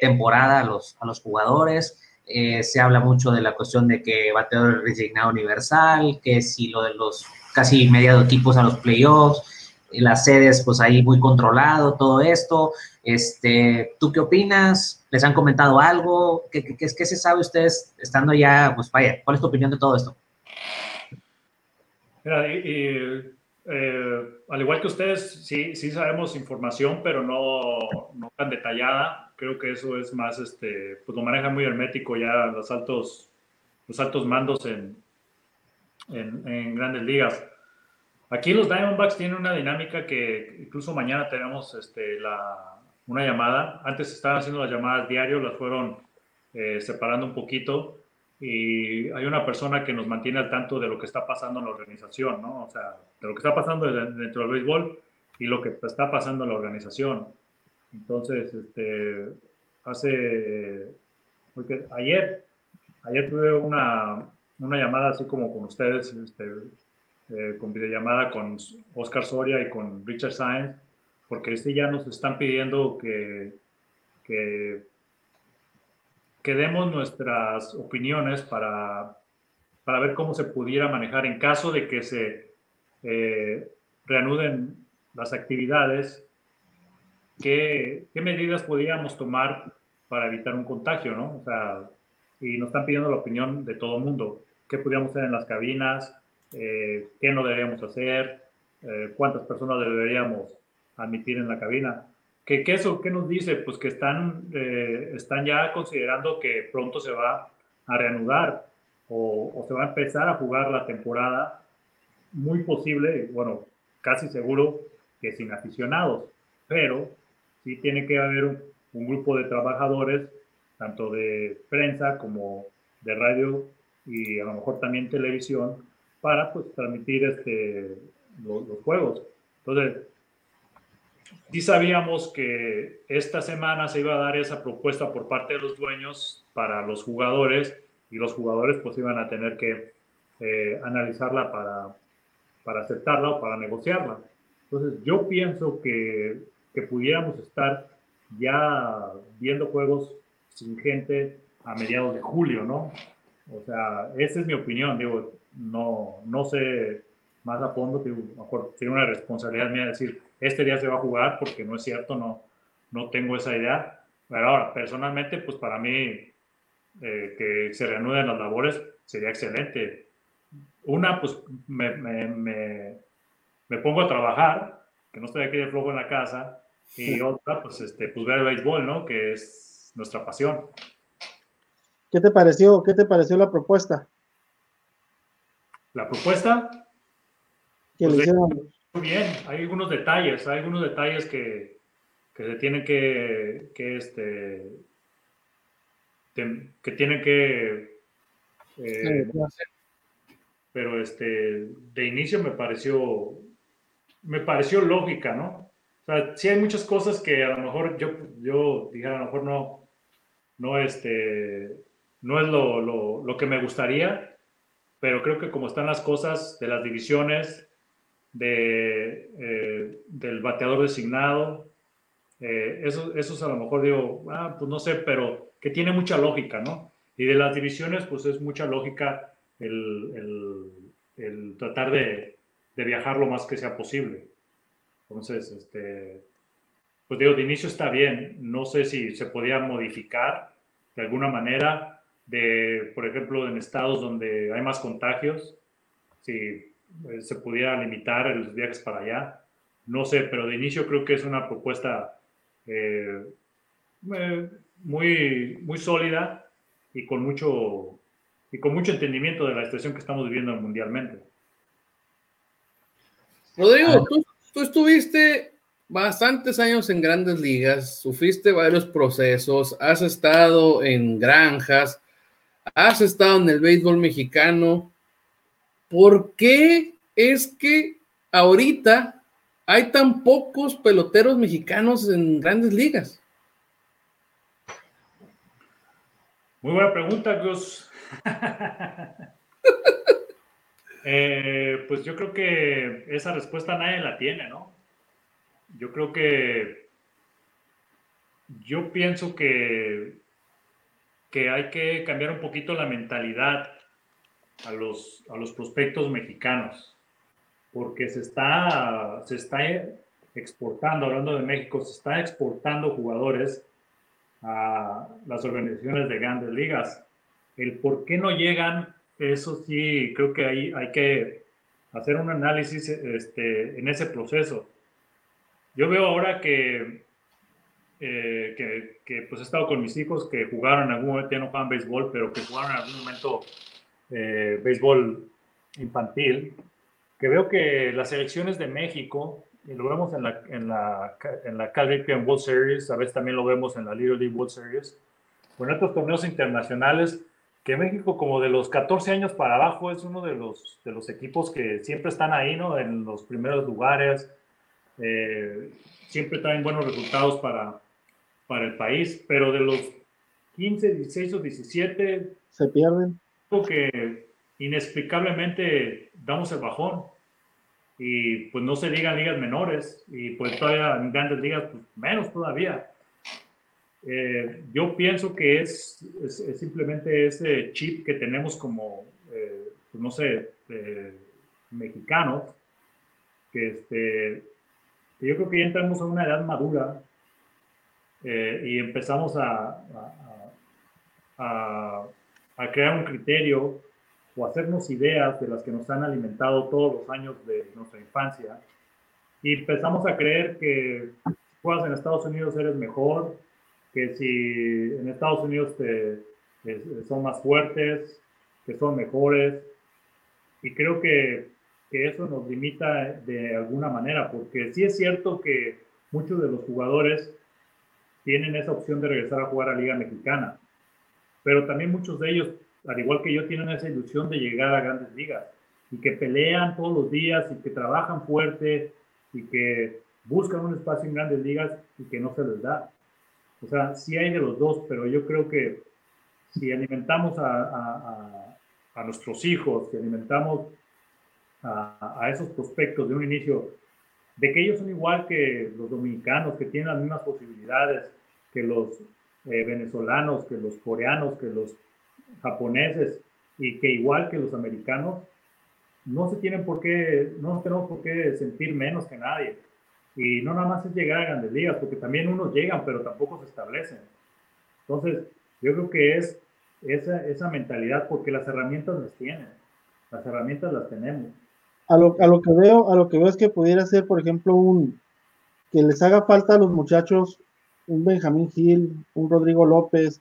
temporada a los, a los jugadores. Eh, se habla mucho de la cuestión de que tener resignado universal, que si lo de los casi medio equipos a los playoffs, las sedes pues ahí muy controlado, todo esto. Este, ¿Tú qué opinas? ¿Les han comentado algo? ¿Qué, qué, qué se sabe ustedes estando ya, pues vaya, cuál es tu opinión de todo esto? Eh, al igual que ustedes, sí, sí sabemos información, pero no, no, tan detallada. Creo que eso es más, este, pues lo maneja muy hermético ya los altos, los altos mandos en, en, en, grandes ligas. Aquí los Diamondbacks tienen una dinámica que incluso mañana tenemos este, la, una llamada. Antes estaban haciendo las llamadas diario, las fueron eh, separando un poquito y hay una persona que nos mantiene al tanto de lo que está pasando en la organización, ¿no? O sea, de lo que está pasando dentro del béisbol y lo que está pasando en la organización. Entonces, este, hace, porque ayer, ayer tuve una, una llamada así como con ustedes, este, eh, con videollamada con Oscar Soria y con Richard Sainz, porque este ya nos están pidiendo que que, que demos nuestras opiniones para, para ver cómo se pudiera manejar en caso de que se eh, reanuden las actividades, ¿qué, qué medidas podríamos tomar para evitar un contagio, ¿no? O sea, y nos están pidiendo la opinión de todo el mundo. ¿Qué podríamos hacer en las cabinas? Eh, ¿Qué no deberíamos hacer? Eh, ¿Cuántas personas deberíamos admitir en la cabina? ¿Qué, qué, eso, ¿Qué nos dice? Pues que están, eh, están ya considerando que pronto se va a reanudar o, se va a empezar a jugar la temporada. Muy posible, bueno, casi seguro que sin aficionados, pero sí tiene que haber un, grupo de trabajadores, tanto de prensa como de radio y a lo mejor también televisión, para pues transmitir este, los juegos. Entonces, sí sabíamos que esta semana se iba a dar esa propuesta por parte de los dueños para los jugadores y los jugadores pues iban a tener que eh, analizarla para, para aceptarla o para negociarla. Entonces yo pienso que, que pudiéramos estar ya viendo juegos sin gente a mediados de julio, ¿no? O sea, esa es mi opinión, digo, no, no sé más a fondo, digo, una responsabilidad mía decir, este día se va a jugar porque no es cierto, no, no tengo esa idea. Pero ahora, personalmente, pues para mí, eh, que se reanuden las labores sería excelente. Una, pues me, me, me, me, pongo a trabajar, que no estoy aquí de flojo en la casa, y otra, pues, este, pues ver el béisbol, ¿no? Que es nuestra pasión. ¿Qué te pareció? ¿Qué te pareció la propuesta? La propuesta. Que pues le hicieron. Muy bien, hay algunos detalles, hay algunos detalles que, que se tienen que, que este, que tienen que, eh, pero este, de inicio me pareció, me pareció lógica, ¿no? O sea, sí hay muchas cosas que a lo mejor yo, yo dije, a lo mejor no, no, este, no es lo, lo, lo que me gustaría, pero creo que como están las cosas de las divisiones, de, eh, del bateador designado. Eh, eso, esos a lo mejor digo, ah, pues no sé, pero que tiene mucha lógica, ¿no? Y de las divisiones, pues es mucha lógica el, el, el tratar de, de, viajar lo más que sea posible. Entonces, este, pues digo, de inicio está bien. No sé si se podía modificar de alguna manera, de, por ejemplo, en estados donde hay más contagios, si eh, se pudiera limitar los viajes para allá. No sé, pero de inicio creo que es una propuesta eh, eh, muy, muy sólida y con mucho y con mucho entendimiento de la situación que estamos viviendo mundialmente. Rodrigo, ah. tú, tú estuviste bastantes años en grandes ligas, sufriste varios procesos, has estado en granjas, has estado en el béisbol mexicano. ¿Por qué es que ahorita hay tan pocos peloteros mexicanos en grandes ligas? Muy buena pregunta, Gus. eh, pues yo creo que esa respuesta nadie la tiene, ¿no? Yo creo que yo pienso que, que hay que cambiar un poquito la mentalidad a los, a los prospectos mexicanos, porque se está, se está exportando, hablando de México, se está exportando jugadores a las organizaciones de grandes ligas. El por qué no llegan, eso sí, creo que ahí hay que hacer un análisis este, en ese proceso. Yo veo ahora que, eh, que, pues he estado con mis hijos que jugaron en algún momento, ya no juegan béisbol, pero que jugaron en algún momento eh, béisbol infantil, que veo que las selecciones de México, y lo vemos en la, en la, en la World Series, a veces también lo vemos en la Little League World Series, o en otros torneos internacionales, que México como de los 14 años para abajo es uno de los, de los equipos que siempre están ahí, ¿no? En los primeros lugares, eh, siempre traen buenos resultados para, para el país, pero de los 15, 16 o 17... Se pierden que inexplicablemente damos el bajón y pues no se digan ligas menores y pues todavía en grandes ligas pues menos todavía. eh, yo pienso que es, es, simplemente ese chip que tenemos como, eh, pues no sé, mexicanos, que, este, yo creo que ya entramos a una edad madura y empezamos a, a, a crear un criterio o hacernos ideas de las que nos han alimentado todos los años de nuestra infancia. Y empezamos a creer que si juegas en Estados Unidos eres mejor, que si en Estados Unidos te, son más fuertes, que son mejores. Y creo que, que eso nos limita de alguna manera, porque sí es cierto que muchos de los jugadores tienen esa opción de regresar a jugar a Liga Mexicana, pero también muchos de ellos al igual que yo, tienen esa ilusión de llegar a grandes ligas y que pelean todos los días y que trabajan fuerte y que buscan un espacio en grandes ligas y que no se les da. O sea, sí hay de los dos, pero yo creo que si alimentamos a, a, nuestros hijos, si alimentamos a, esos prospectos de un inicio, de que ellos son igual que los dominicanos, que tienen las mismas posibilidades que los eh, venezolanos, que los coreanos, que los japoneses y que igual que los americanos, no se tienen por qué, no tenemos por qué sentir menos que nadie. Y no nada más es llegar a grandes ligas, porque también unos llegan, pero tampoco se establecen. Entonces, yo creo que es esa, esa mentalidad, porque las herramientas las tienen, las herramientas las tenemos. A lo, a lo que veo, a lo que veo es que pudiera ser, por ejemplo, un que les haga falta a los muchachos un Benjamín Gil, un Rodrigo López,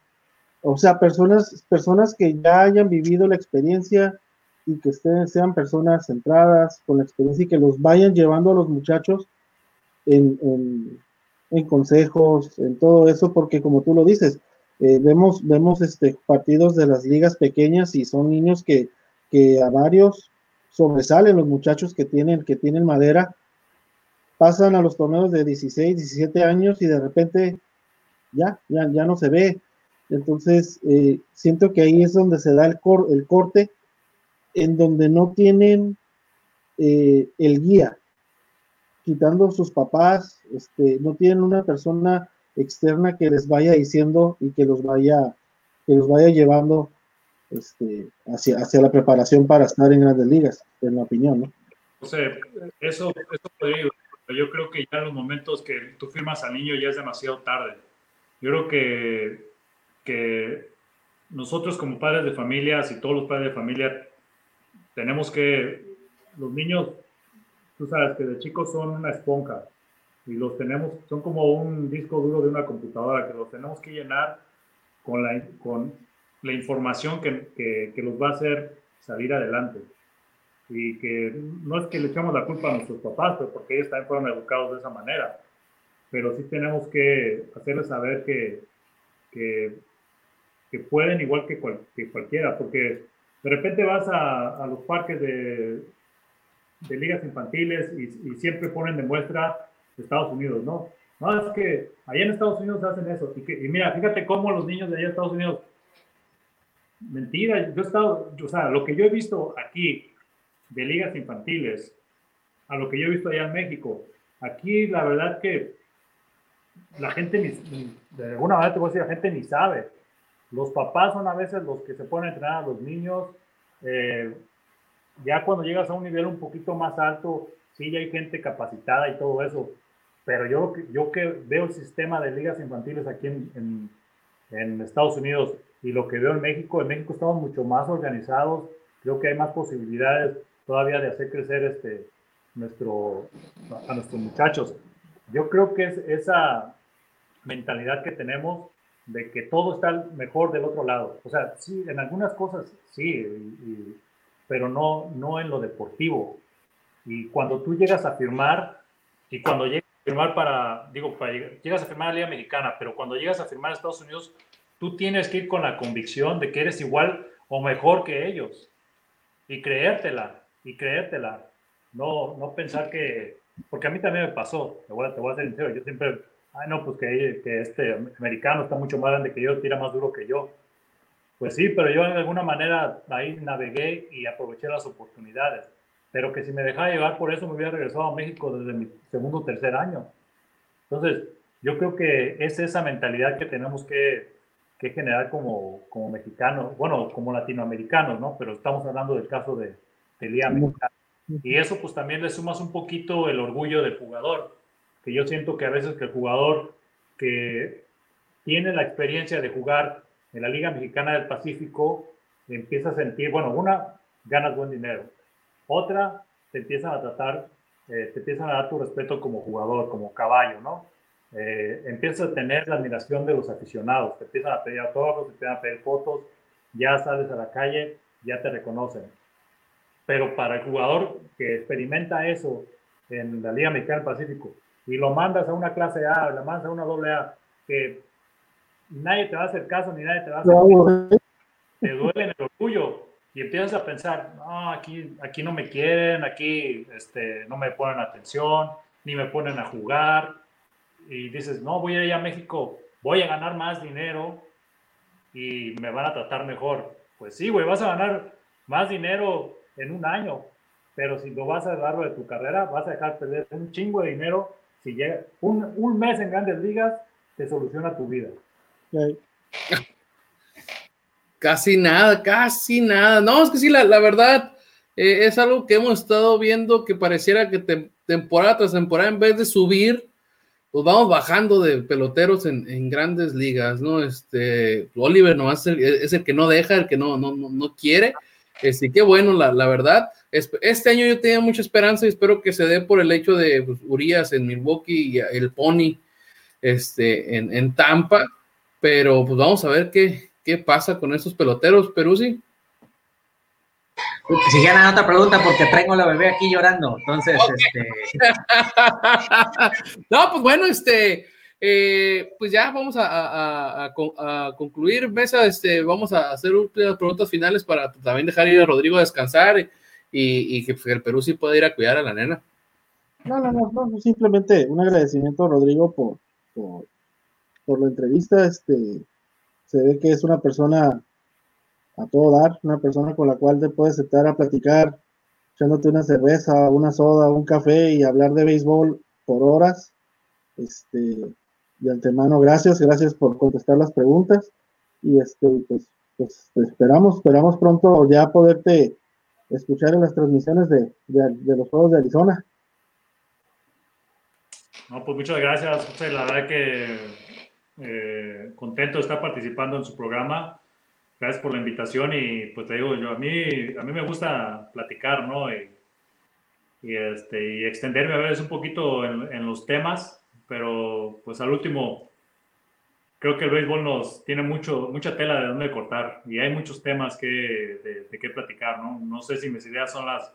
o sea, personas, personas que ya hayan vivido la experiencia y que estén, sean personas centradas con la experiencia y que los vayan llevando a los muchachos en, consejos, en todo eso, porque como tú lo dices, eh, vemos, vemos este, partidos de las ligas pequeñas y son niños que, que a varios sobresalen los muchachos que tienen, que tienen madera, pasan a los torneos de 16, 17 años y de repente ya, ya, ya no se ve. Entonces, eh, siento que ahí es donde se da el, el corte, en donde no tienen eh, el guía, quitando sus papás, este, no tienen una persona externa que les vaya diciendo y que los vaya, que los vaya llevando este, hacia, hacia la preparación para estar en grandes ligas, en mi opinión, ¿no? O sea, eso, eso podría yo creo que ya en los momentos que tú firmas al niño ya es demasiado tarde. Yo creo que que nosotros como padres de familias y todos los padres de familia tenemos que, los niños, tú sabes que de chicos son una esponja y los tenemos, son como un disco duro de una computadora que los tenemos que llenar con la, con la información que, que, que los va a hacer salir adelante. Y que no es que le echamos la culpa a nuestros papás, pero porque ellos también fueron educados de esa manera. Pero sí tenemos que hacerles saber que, que que pueden igual que, cualquiera, porque de repente vas a, los parques de, de ligas infantiles y, siempre ponen de muestra Estados Unidos, ¿no? No, es que allá en Estados Unidos hacen eso. Y, que, y mira, fíjate cómo los niños de allá en Estados Unidos, mentira, yo he estado, o sea, lo que yo he visto aquí de ligas infantiles, a lo que yo he visto allá en México, aquí la verdad que la gente ni, de alguna manera te voy a decir, la gente ni sabe. Los papás son a veces los que se ponen a entrenar a los niños. Eh, ya cuando llegas a un nivel un poquito más alto, sí, ya hay gente capacitada y todo eso. Pero yo, yo que veo el sistema de ligas infantiles aquí en, en, Estados Unidos y lo que veo en México, en México estamos mucho más organizados. Creo que hay más posibilidades todavía de hacer crecer este, nuestro, a nuestros muchachos. Yo creo que es esa mentalidad que tenemos de que todo está mejor del otro lado. O sea, sí, en algunas cosas sí, pero no, no en lo deportivo. Y cuando tú llegas a firmar, y cuando llegas a firmar para, digo, para, llegas a firmar a la Liga Americana, pero cuando llegas a firmar a Estados Unidos, tú tienes que ir con la convicción de que eres igual o mejor que ellos. Y creértela, y creértela. No, no pensar que, porque a mí también me pasó, te voy a, te voy a ser sincero, yo siempre ay no, pues que, que, este americano está mucho más grande que yo, tira más duro que yo. Pues sí, pero yo de alguna manera ahí navegué y aproveché las oportunidades. Pero que si me dejaba llevar por eso me hubiera regresado a México desde mi segundo o tercer año. Entonces, yo creo que es esa mentalidad que tenemos que, que generar como, como mexicanos, bueno, como latinoamericanos, ¿no? Pero estamos hablando del caso de, de Liam. Y eso pues también le sumas un poquito el orgullo del jugador, que yo siento que a veces que el jugador que tiene la experiencia de jugar en la Liga Mexicana del Pacífico empieza a sentir, bueno, una, ganas buen dinero, otra, te empiezan a tratar, eh, te empiezan a dar tu respeto como jugador, como caballo, ¿no? Eh, empiezas a tener la admiración de los aficionados, te empiezan a pedir autógrafos, te empiezan a pedir fotos, ya sales a la calle, ya te reconocen. Pero para el jugador que experimenta eso en la Liga Mexicana del Pacífico y lo mandas a una clase A, lo mandas a una doble A, que nadie te va a hacer caso ni nadie te va a hacer caso, te duele en el orgullo y empiezas a pensar, no, aquí, aquí no me quieren, aquí este, no me ponen atención, ni me ponen a jugar, y dices, no, voy a ir a México, voy a ganar más dinero y me van a tratar mejor. Pues sí, güey, vas a ganar más dinero en un año, pero si lo vas a darlo de tu carrera, vas a dejar perder un chingo de dinero. Si llega un, un mes en grandes ligas, te soluciona tu vida. Casi nada, casi nada. No, es que sí, la, la verdad eh, es algo que hemos estado viendo que pareciera que temporada tras temporada, en vez de subir, pues vamos bajando de peloteros en, grandes ligas, ¿no? Este, Oliver no es el, es el que no deja, el que no, no, no quiere. Este, qué bueno, la, la, verdad. Este año yo tenía mucha esperanza y espero que se dé por el hecho de pues, Urias en Milwaukee y el Pony este, en, en, Tampa. Pero pues vamos a ver qué, qué pasa con esos peloteros, Peruzzi. Si ya otra pregunta porque traigo la bebé aquí llorando. Entonces, este... no, pues bueno, este, eh, pues ya vamos a, concluir, Mesa, este, vamos a hacer unas preguntas finales para también dejar ir a Rodrigo a descansar y, que pues, el Perú sí pueda ir a cuidar a la nena. No, no, no, no simplemente un agradecimiento a Rodrigo por, por, la entrevista. Este, se ve que es una persona a todo dar, una persona con la cual te puedes sentar a platicar, echándote una cerveza, una soda, un café y hablar de béisbol por horas. Este, de antemano, gracias, gracias por contestar las preguntas y este, pues, pues esperamos, esperamos pronto ya poderte escuchar en las transmisiones de, los Juegos de Arizona. No, pues muchas gracias, José. La verdad que eh, contento de estar participando en su programa gracias por la invitación y pues te digo, yo, a, mí, a mí me gusta platicar, ¿no? Y, este, y extenderme a veces un poquito en, los temas, pero pues al último, creo que el béisbol nos tiene mucho, mucha tela de dónde cortar y hay muchos temas que, de, de qué platicar, ¿no? No sé si mis ideas son las,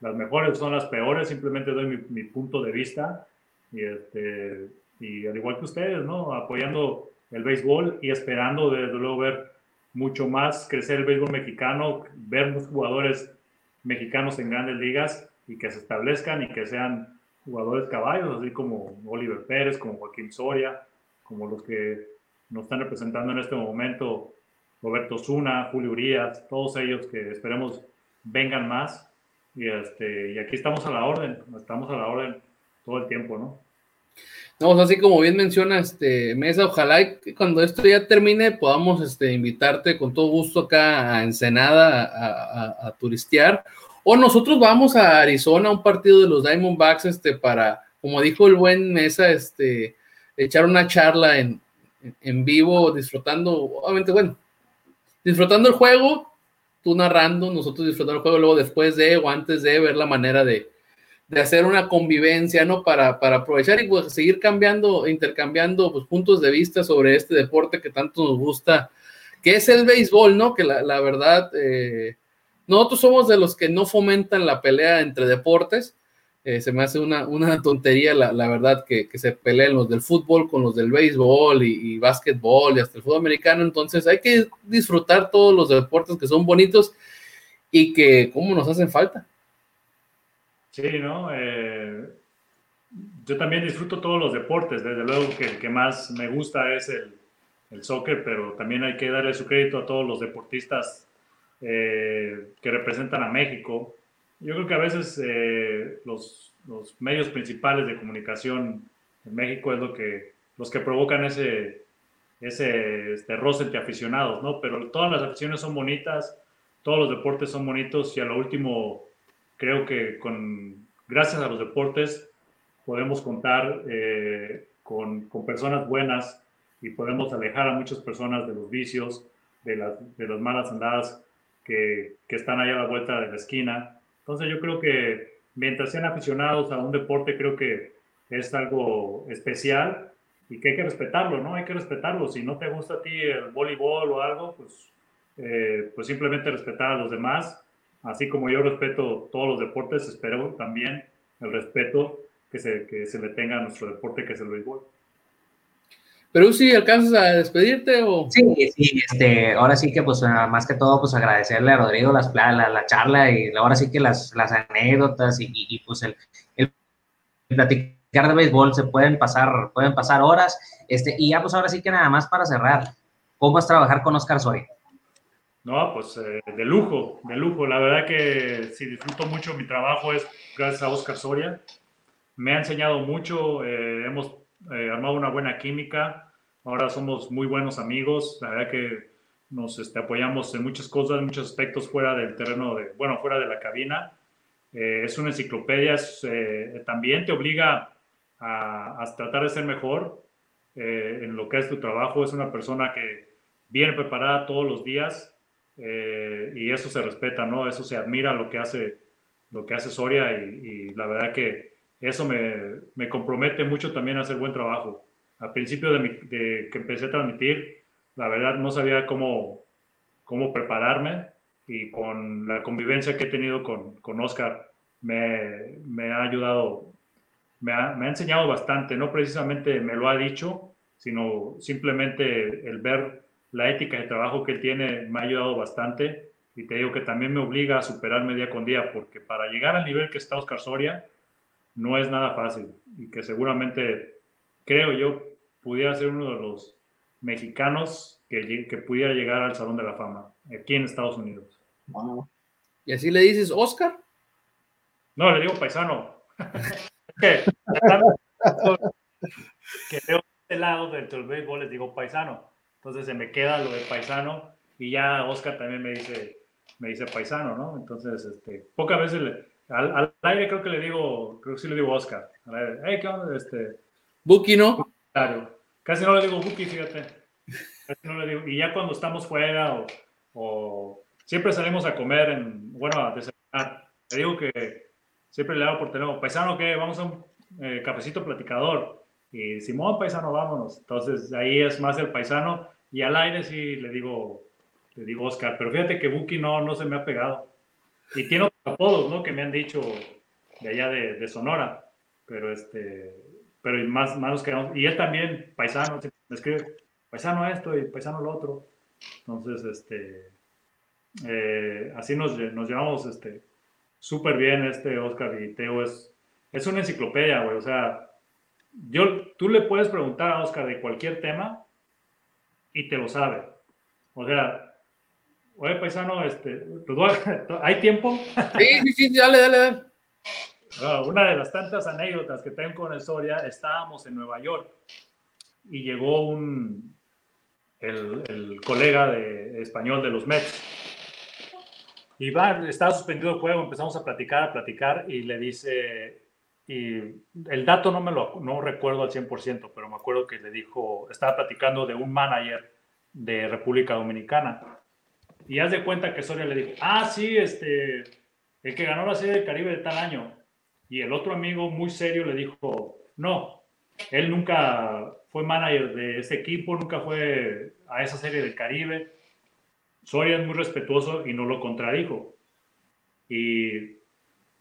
las mejores o son las peores, simplemente doy mi, mi, punto de vista y, este, y al igual que ustedes, ¿no? Apoyando el béisbol y esperando desde luego ver mucho más crecer el béisbol mexicano, ver jugadores mexicanos en grandes ligas y que se establezcan y que sean jugadores caballos, así como Oliver Pérez, como Joaquín Soria, como los que nos están representando en este momento, Roberto Zuna, Julio Urias, todos ellos que esperemos vengan más. Y, este, y aquí estamos a la orden, estamos a la orden todo el tiempo, ¿no? No, así como bien menciona este Mesa, ojalá que cuando esto ya termine podamos este, invitarte con todo gusto acá a Ensenada a, turistear. O nosotros vamos a Arizona a un partido de los Diamondbacks este, para, como dijo el buen Mesa, este, echar una charla en, en vivo, disfrutando, obviamente, bueno, disfrutando el juego, tú narrando, nosotros disfrutando el juego luego después de o antes de ver la manera de, de hacer una convivencia, ¿no? Para, para aprovechar y pues, seguir cambiando, intercambiando pues, puntos de vista sobre este deporte que tanto nos gusta, que es el béisbol, ¿no? Que la, la verdad, eh, nosotros somos de los que no fomentan la pelea entre deportes. Eh, se me hace una, una tontería, la, la verdad, que, que, se peleen los del fútbol con los del béisbol y, y básquetbol y hasta el fútbol americano. Entonces hay que disfrutar todos los deportes que son bonitos y que, ¿cómo nos hacen falta? Sí, ¿no? Eh, yo también disfruto todos los deportes, desde luego que el que más me gusta es el, el soccer, pero también hay que darle su crédito a todos los deportistas eh, que representan a México. Yo creo que a veces eh, los, los, medios principales de comunicación en México es lo que los que provocan ese, ese este, roce entre aficionados, ¿no? Pero todas las aficiones son bonitas, todos los deportes son bonitos y a lo último creo que con, gracias a los deportes podemos contar eh, con, con, personas buenas y podemos alejar a muchas personas de los vicios, de las, de las malas andadas que, que están ahí a la vuelta de la esquina. Entonces yo creo que mientras sean aficionados a un deporte, creo que es algo especial y que hay que respetarlo, ¿no? Hay que respetarlo. Si no te gusta a ti el voleibol o algo, pues, eh, pues simplemente respetar a los demás. Así como yo respeto todos los deportes, espero también el respeto que se, que se le tenga a nuestro deporte, que es el béisbol. Pero si alcanzas a despedirte o... Sí, sí, este, ahora sí que pues más que todo pues agradecerle a Rodrigo las, la, la charla y ahora sí que las, las anécdotas y, y, pues el, el platicar de béisbol se pueden pasar, pueden pasar horas, este, y ya pues ahora sí que nada más para cerrar, ¿cómo es trabajar con Oscar Soria? No, pues eh, de lujo, de lujo. La verdad que si disfruto mucho mi trabajo es gracias a Oscar Soria. Me ha enseñado mucho, eh, hemos eh, armado una buena química, ahora somos muy buenos amigos, la verdad que nos este, apoyamos en muchas cosas, en muchos aspectos fuera del terreno, de, bueno, fuera de la cabina. Eh, es una enciclopedia, eh, también te obliga a, a, tratar de ser mejor en lo que es tu trabajo, es una persona que viene preparada todos los días y eso se respeta, ¿no? Eso se admira lo que hace, lo que hace Soria y, y la verdad que eso me, me, compromete mucho también a hacer buen trabajo. Al principio de, que empecé a transmitir, la verdad no sabía cómo, cómo prepararme y con la convivencia que he tenido con, con Oscar me, me, ha ayudado, me ha, me ha enseñado bastante. No precisamente me lo ha dicho, sino simplemente el ver la ética de trabajo que él tiene me ha ayudado bastante y te digo que también me obliga a superarme día con día porque para llegar al nivel que está Oscar Soria, no es nada fácil y que seguramente, creo yo, pudiera ser uno de los mexicanos que, que pudiera llegar al Salón de la Fama aquí en Estados Unidos. ¿Y así le dices Oscar? No, le digo paisano. que, que veo este lado dentro del béisbol les digo paisano. Entonces se me queda lo de paisano y ya Oscar también me dice, me dice paisano, ¿no? Entonces, este, pocas veces le, al, al, aire creo que le digo, creo que sí le digo Oscar. Hey, ¿qué onda? Este, Buki, ¿no? Claro. Casi no le digo Buki, fíjate. Casi no le digo. Y ya cuando estamos fuera o, o siempre salimos a comer, en, bueno, a desayunar, le digo que siempre le hago por teléfono, paisano, ¿qué? Vamos a un eh, cafecito platicador. Y Simón, paisano, vámonos. Entonces ahí es más el paisano. Y al aire sí le digo, le digo Oscar. Pero fíjate que Buki no, no se me ha pegado. Y tiene apodos, ¿no? Que me han dicho de allá de, Sonora, pero este, pero más, más que y él también, paisano, me escribe, paisano esto y paisano lo otro. Entonces, este, eh, así nos, nos llevamos este, súper bien, este Oscar y Teo es, es una enciclopedia, güey, o sea, yo, tú le puedes preguntar a Oscar de cualquier tema y te lo sabe. O sea, Oye, paisano, este, ¿hay tiempo? Sí, sí, sí, dale, dale, dale. Ah, una de las tantas anécdotas que tengo con el Soria, estábamos en Nueva York y llegó un, el, el colega de español de los Mets. Y va, estaba suspendido el juego, empezamos a platicar, a platicar y le dice, y el dato no me lo no recuerdo al 100%, pero me acuerdo que le dijo, estaba platicando de un manager de República Dominicana y haz de cuenta que Soria le dijo, ah, sí, este, el que ganó la Serie del Caribe de tal año. Y el otro amigo muy serio le dijo, no, él nunca fue manager de ese equipo, nunca fue a esa Serie del Caribe. Soria es muy respetuoso y no lo contradijo. Y,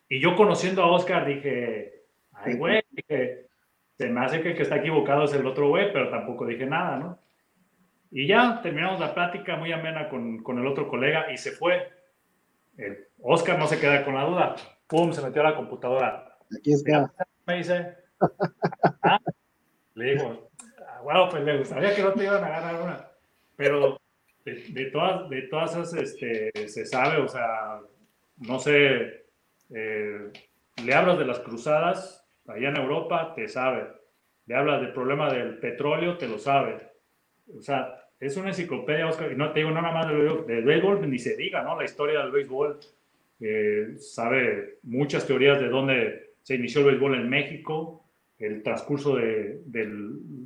y yo conociendo a Oscar dije, ay, güey, se me hace que el que está equivocado es el otro güey, pero tampoco dije nada, ¿no? Y ya terminamos la plática muy amena con, con el otro colega y se fue. El Oscar no se queda con la duda. ¡Pum! Se metió a la computadora. Aquí está. Me dice. Ah", le digo, bueno, ah, pues le gustaría que no te iban a ganar una. Pero de, de todas, de todas esas este, se sabe, o sea, no sé, eh, le hablas de las cruzadas allá en Europa, te sabe. le hablas del problema del petróleo, te lo sabe. O sea, es una enciclopedia, Oscar, y no te digo nada más del, béisbol, ni se diga, ¿no? La historia del béisbol, eh, sabe muchas teorías de dónde se inició el béisbol en México, el transcurso de,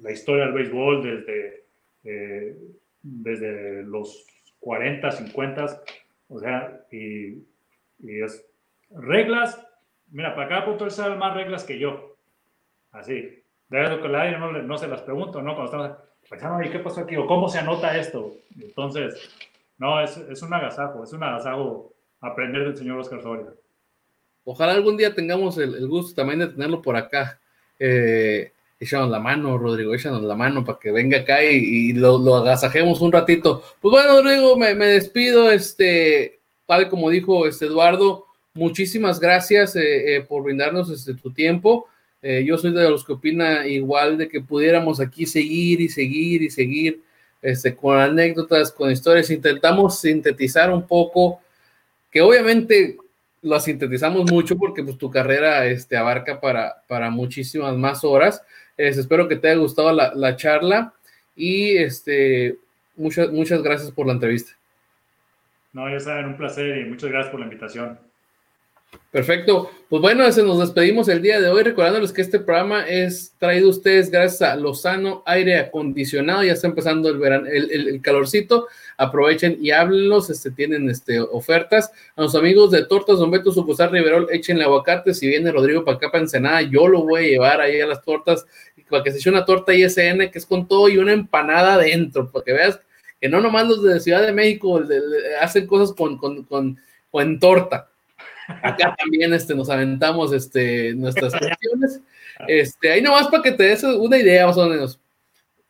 la historia del béisbol desde, eh, desde los 40, 50, o sea, y, y es reglas, mira, para cada punto él sabe más reglas que yo, así, de eso que no, no se las pregunto, ¿no? Cuando estamos pensando, ¿y qué pasó aquí? ¿O cómo se anota esto? Entonces, no, es, es un agasajo, es un agasajo aprender del señor Oscar Soria. Ojalá algún día tengamos el, gusto también de tenerlo por acá. Eh, échanos la mano, Rodrigo, échanos la mano para que venga acá y, lo, lo, agasajemos un ratito. Pues bueno, Rodrigo, me, me, despido, este, tal como dijo este Eduardo, muchísimas gracias eh, eh, por brindarnos este, tu tiempo. Eh, yo soy de los que opina igual de que pudiéramos aquí seguir y seguir y seguir este, con anécdotas, con historias. Intentamos sintetizar un poco, que obviamente lo sintetizamos mucho porque pues, tu carrera este, abarca para, para muchísimas más horas. espero que te haya gustado la, la, charla y este, muchas, muchas gracias por la entrevista. No, ya saben, un placer y muchas gracias por la invitación. Perfecto. Pues bueno, nos despedimos el día de hoy, recordándoles que este programa es traído a ustedes gracias a Lozano Aire Acondicionado. Ya está empezando el, verano, el, calorcito. Aprovechen y háblenlos. Este, tienen este, ofertas. A los amigos de Tortas Don Beto Sucusar Riverol, échenle aguacate. Si viene Rodrigo para acá, para Ensenada, yo lo voy a llevar ahí a las tortas para que se eche una torta ISN que es con todo y una empanada adentro, para que veas que no nomás los de Ciudad de México hacen cosas con, con, con, con torta Acá también este, nos aventamos este, nuestras cuestiones. Este, ahí nomás para que te des una idea más o menos.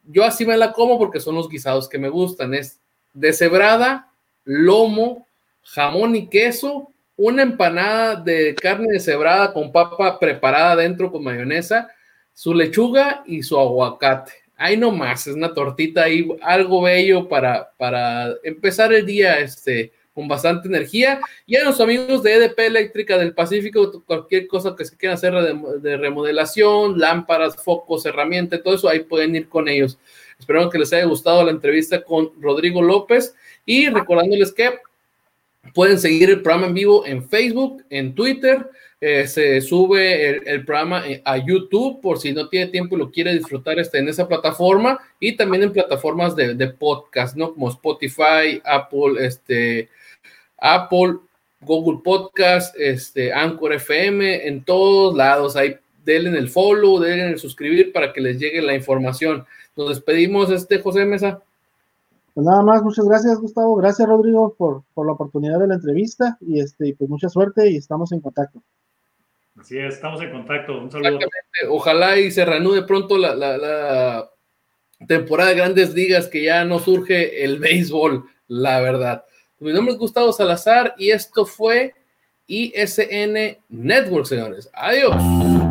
Yo así me la como porque son los guisados que me gustan. Es deshebrada, lomo, jamón y queso, una empanada de carne deshebrada con papa preparada dentro con mayonesa, su lechuga y su aguacate. Ahí nomás, es una tortita ahí, algo bello para, para empezar el día, este, con bastante energía. Y a los amigos de EDP Eléctrica del Pacífico, cualquier cosa que se quieran hacer de, remodelación, lámparas, focos, herramientas, todo eso, ahí pueden ir con ellos. Espero que les haya gustado la entrevista con Rodrigo López y recordándoles que pueden seguir el programa en vivo en Facebook, en Twitter. Eh, se sube el, programa eh, a YouTube por si no tiene tiempo y lo quiere disfrutar este, en esa plataforma y también en plataformas de, de podcast, ¿no? Como Spotify, Apple, este, Apple, Google Podcast, este, Anchor FM, en todos lados. Ahí denle el follow, denle el suscribir para que les llegue la información. Nos despedimos, este José Mesa. Pues nada más, muchas gracias, Gustavo. Gracias, Rodrigo, por, la oportunidad de la entrevista y este, pues mucha suerte y estamos en contacto. Así es, estamos en contacto. Un saludo. Ojalá y se reanude pronto la, la temporada de grandes ligas que ya no surge el béisbol, la verdad. Mi nombre es Gustavo Salazar y esto fue ISN Network, señores. Adiós.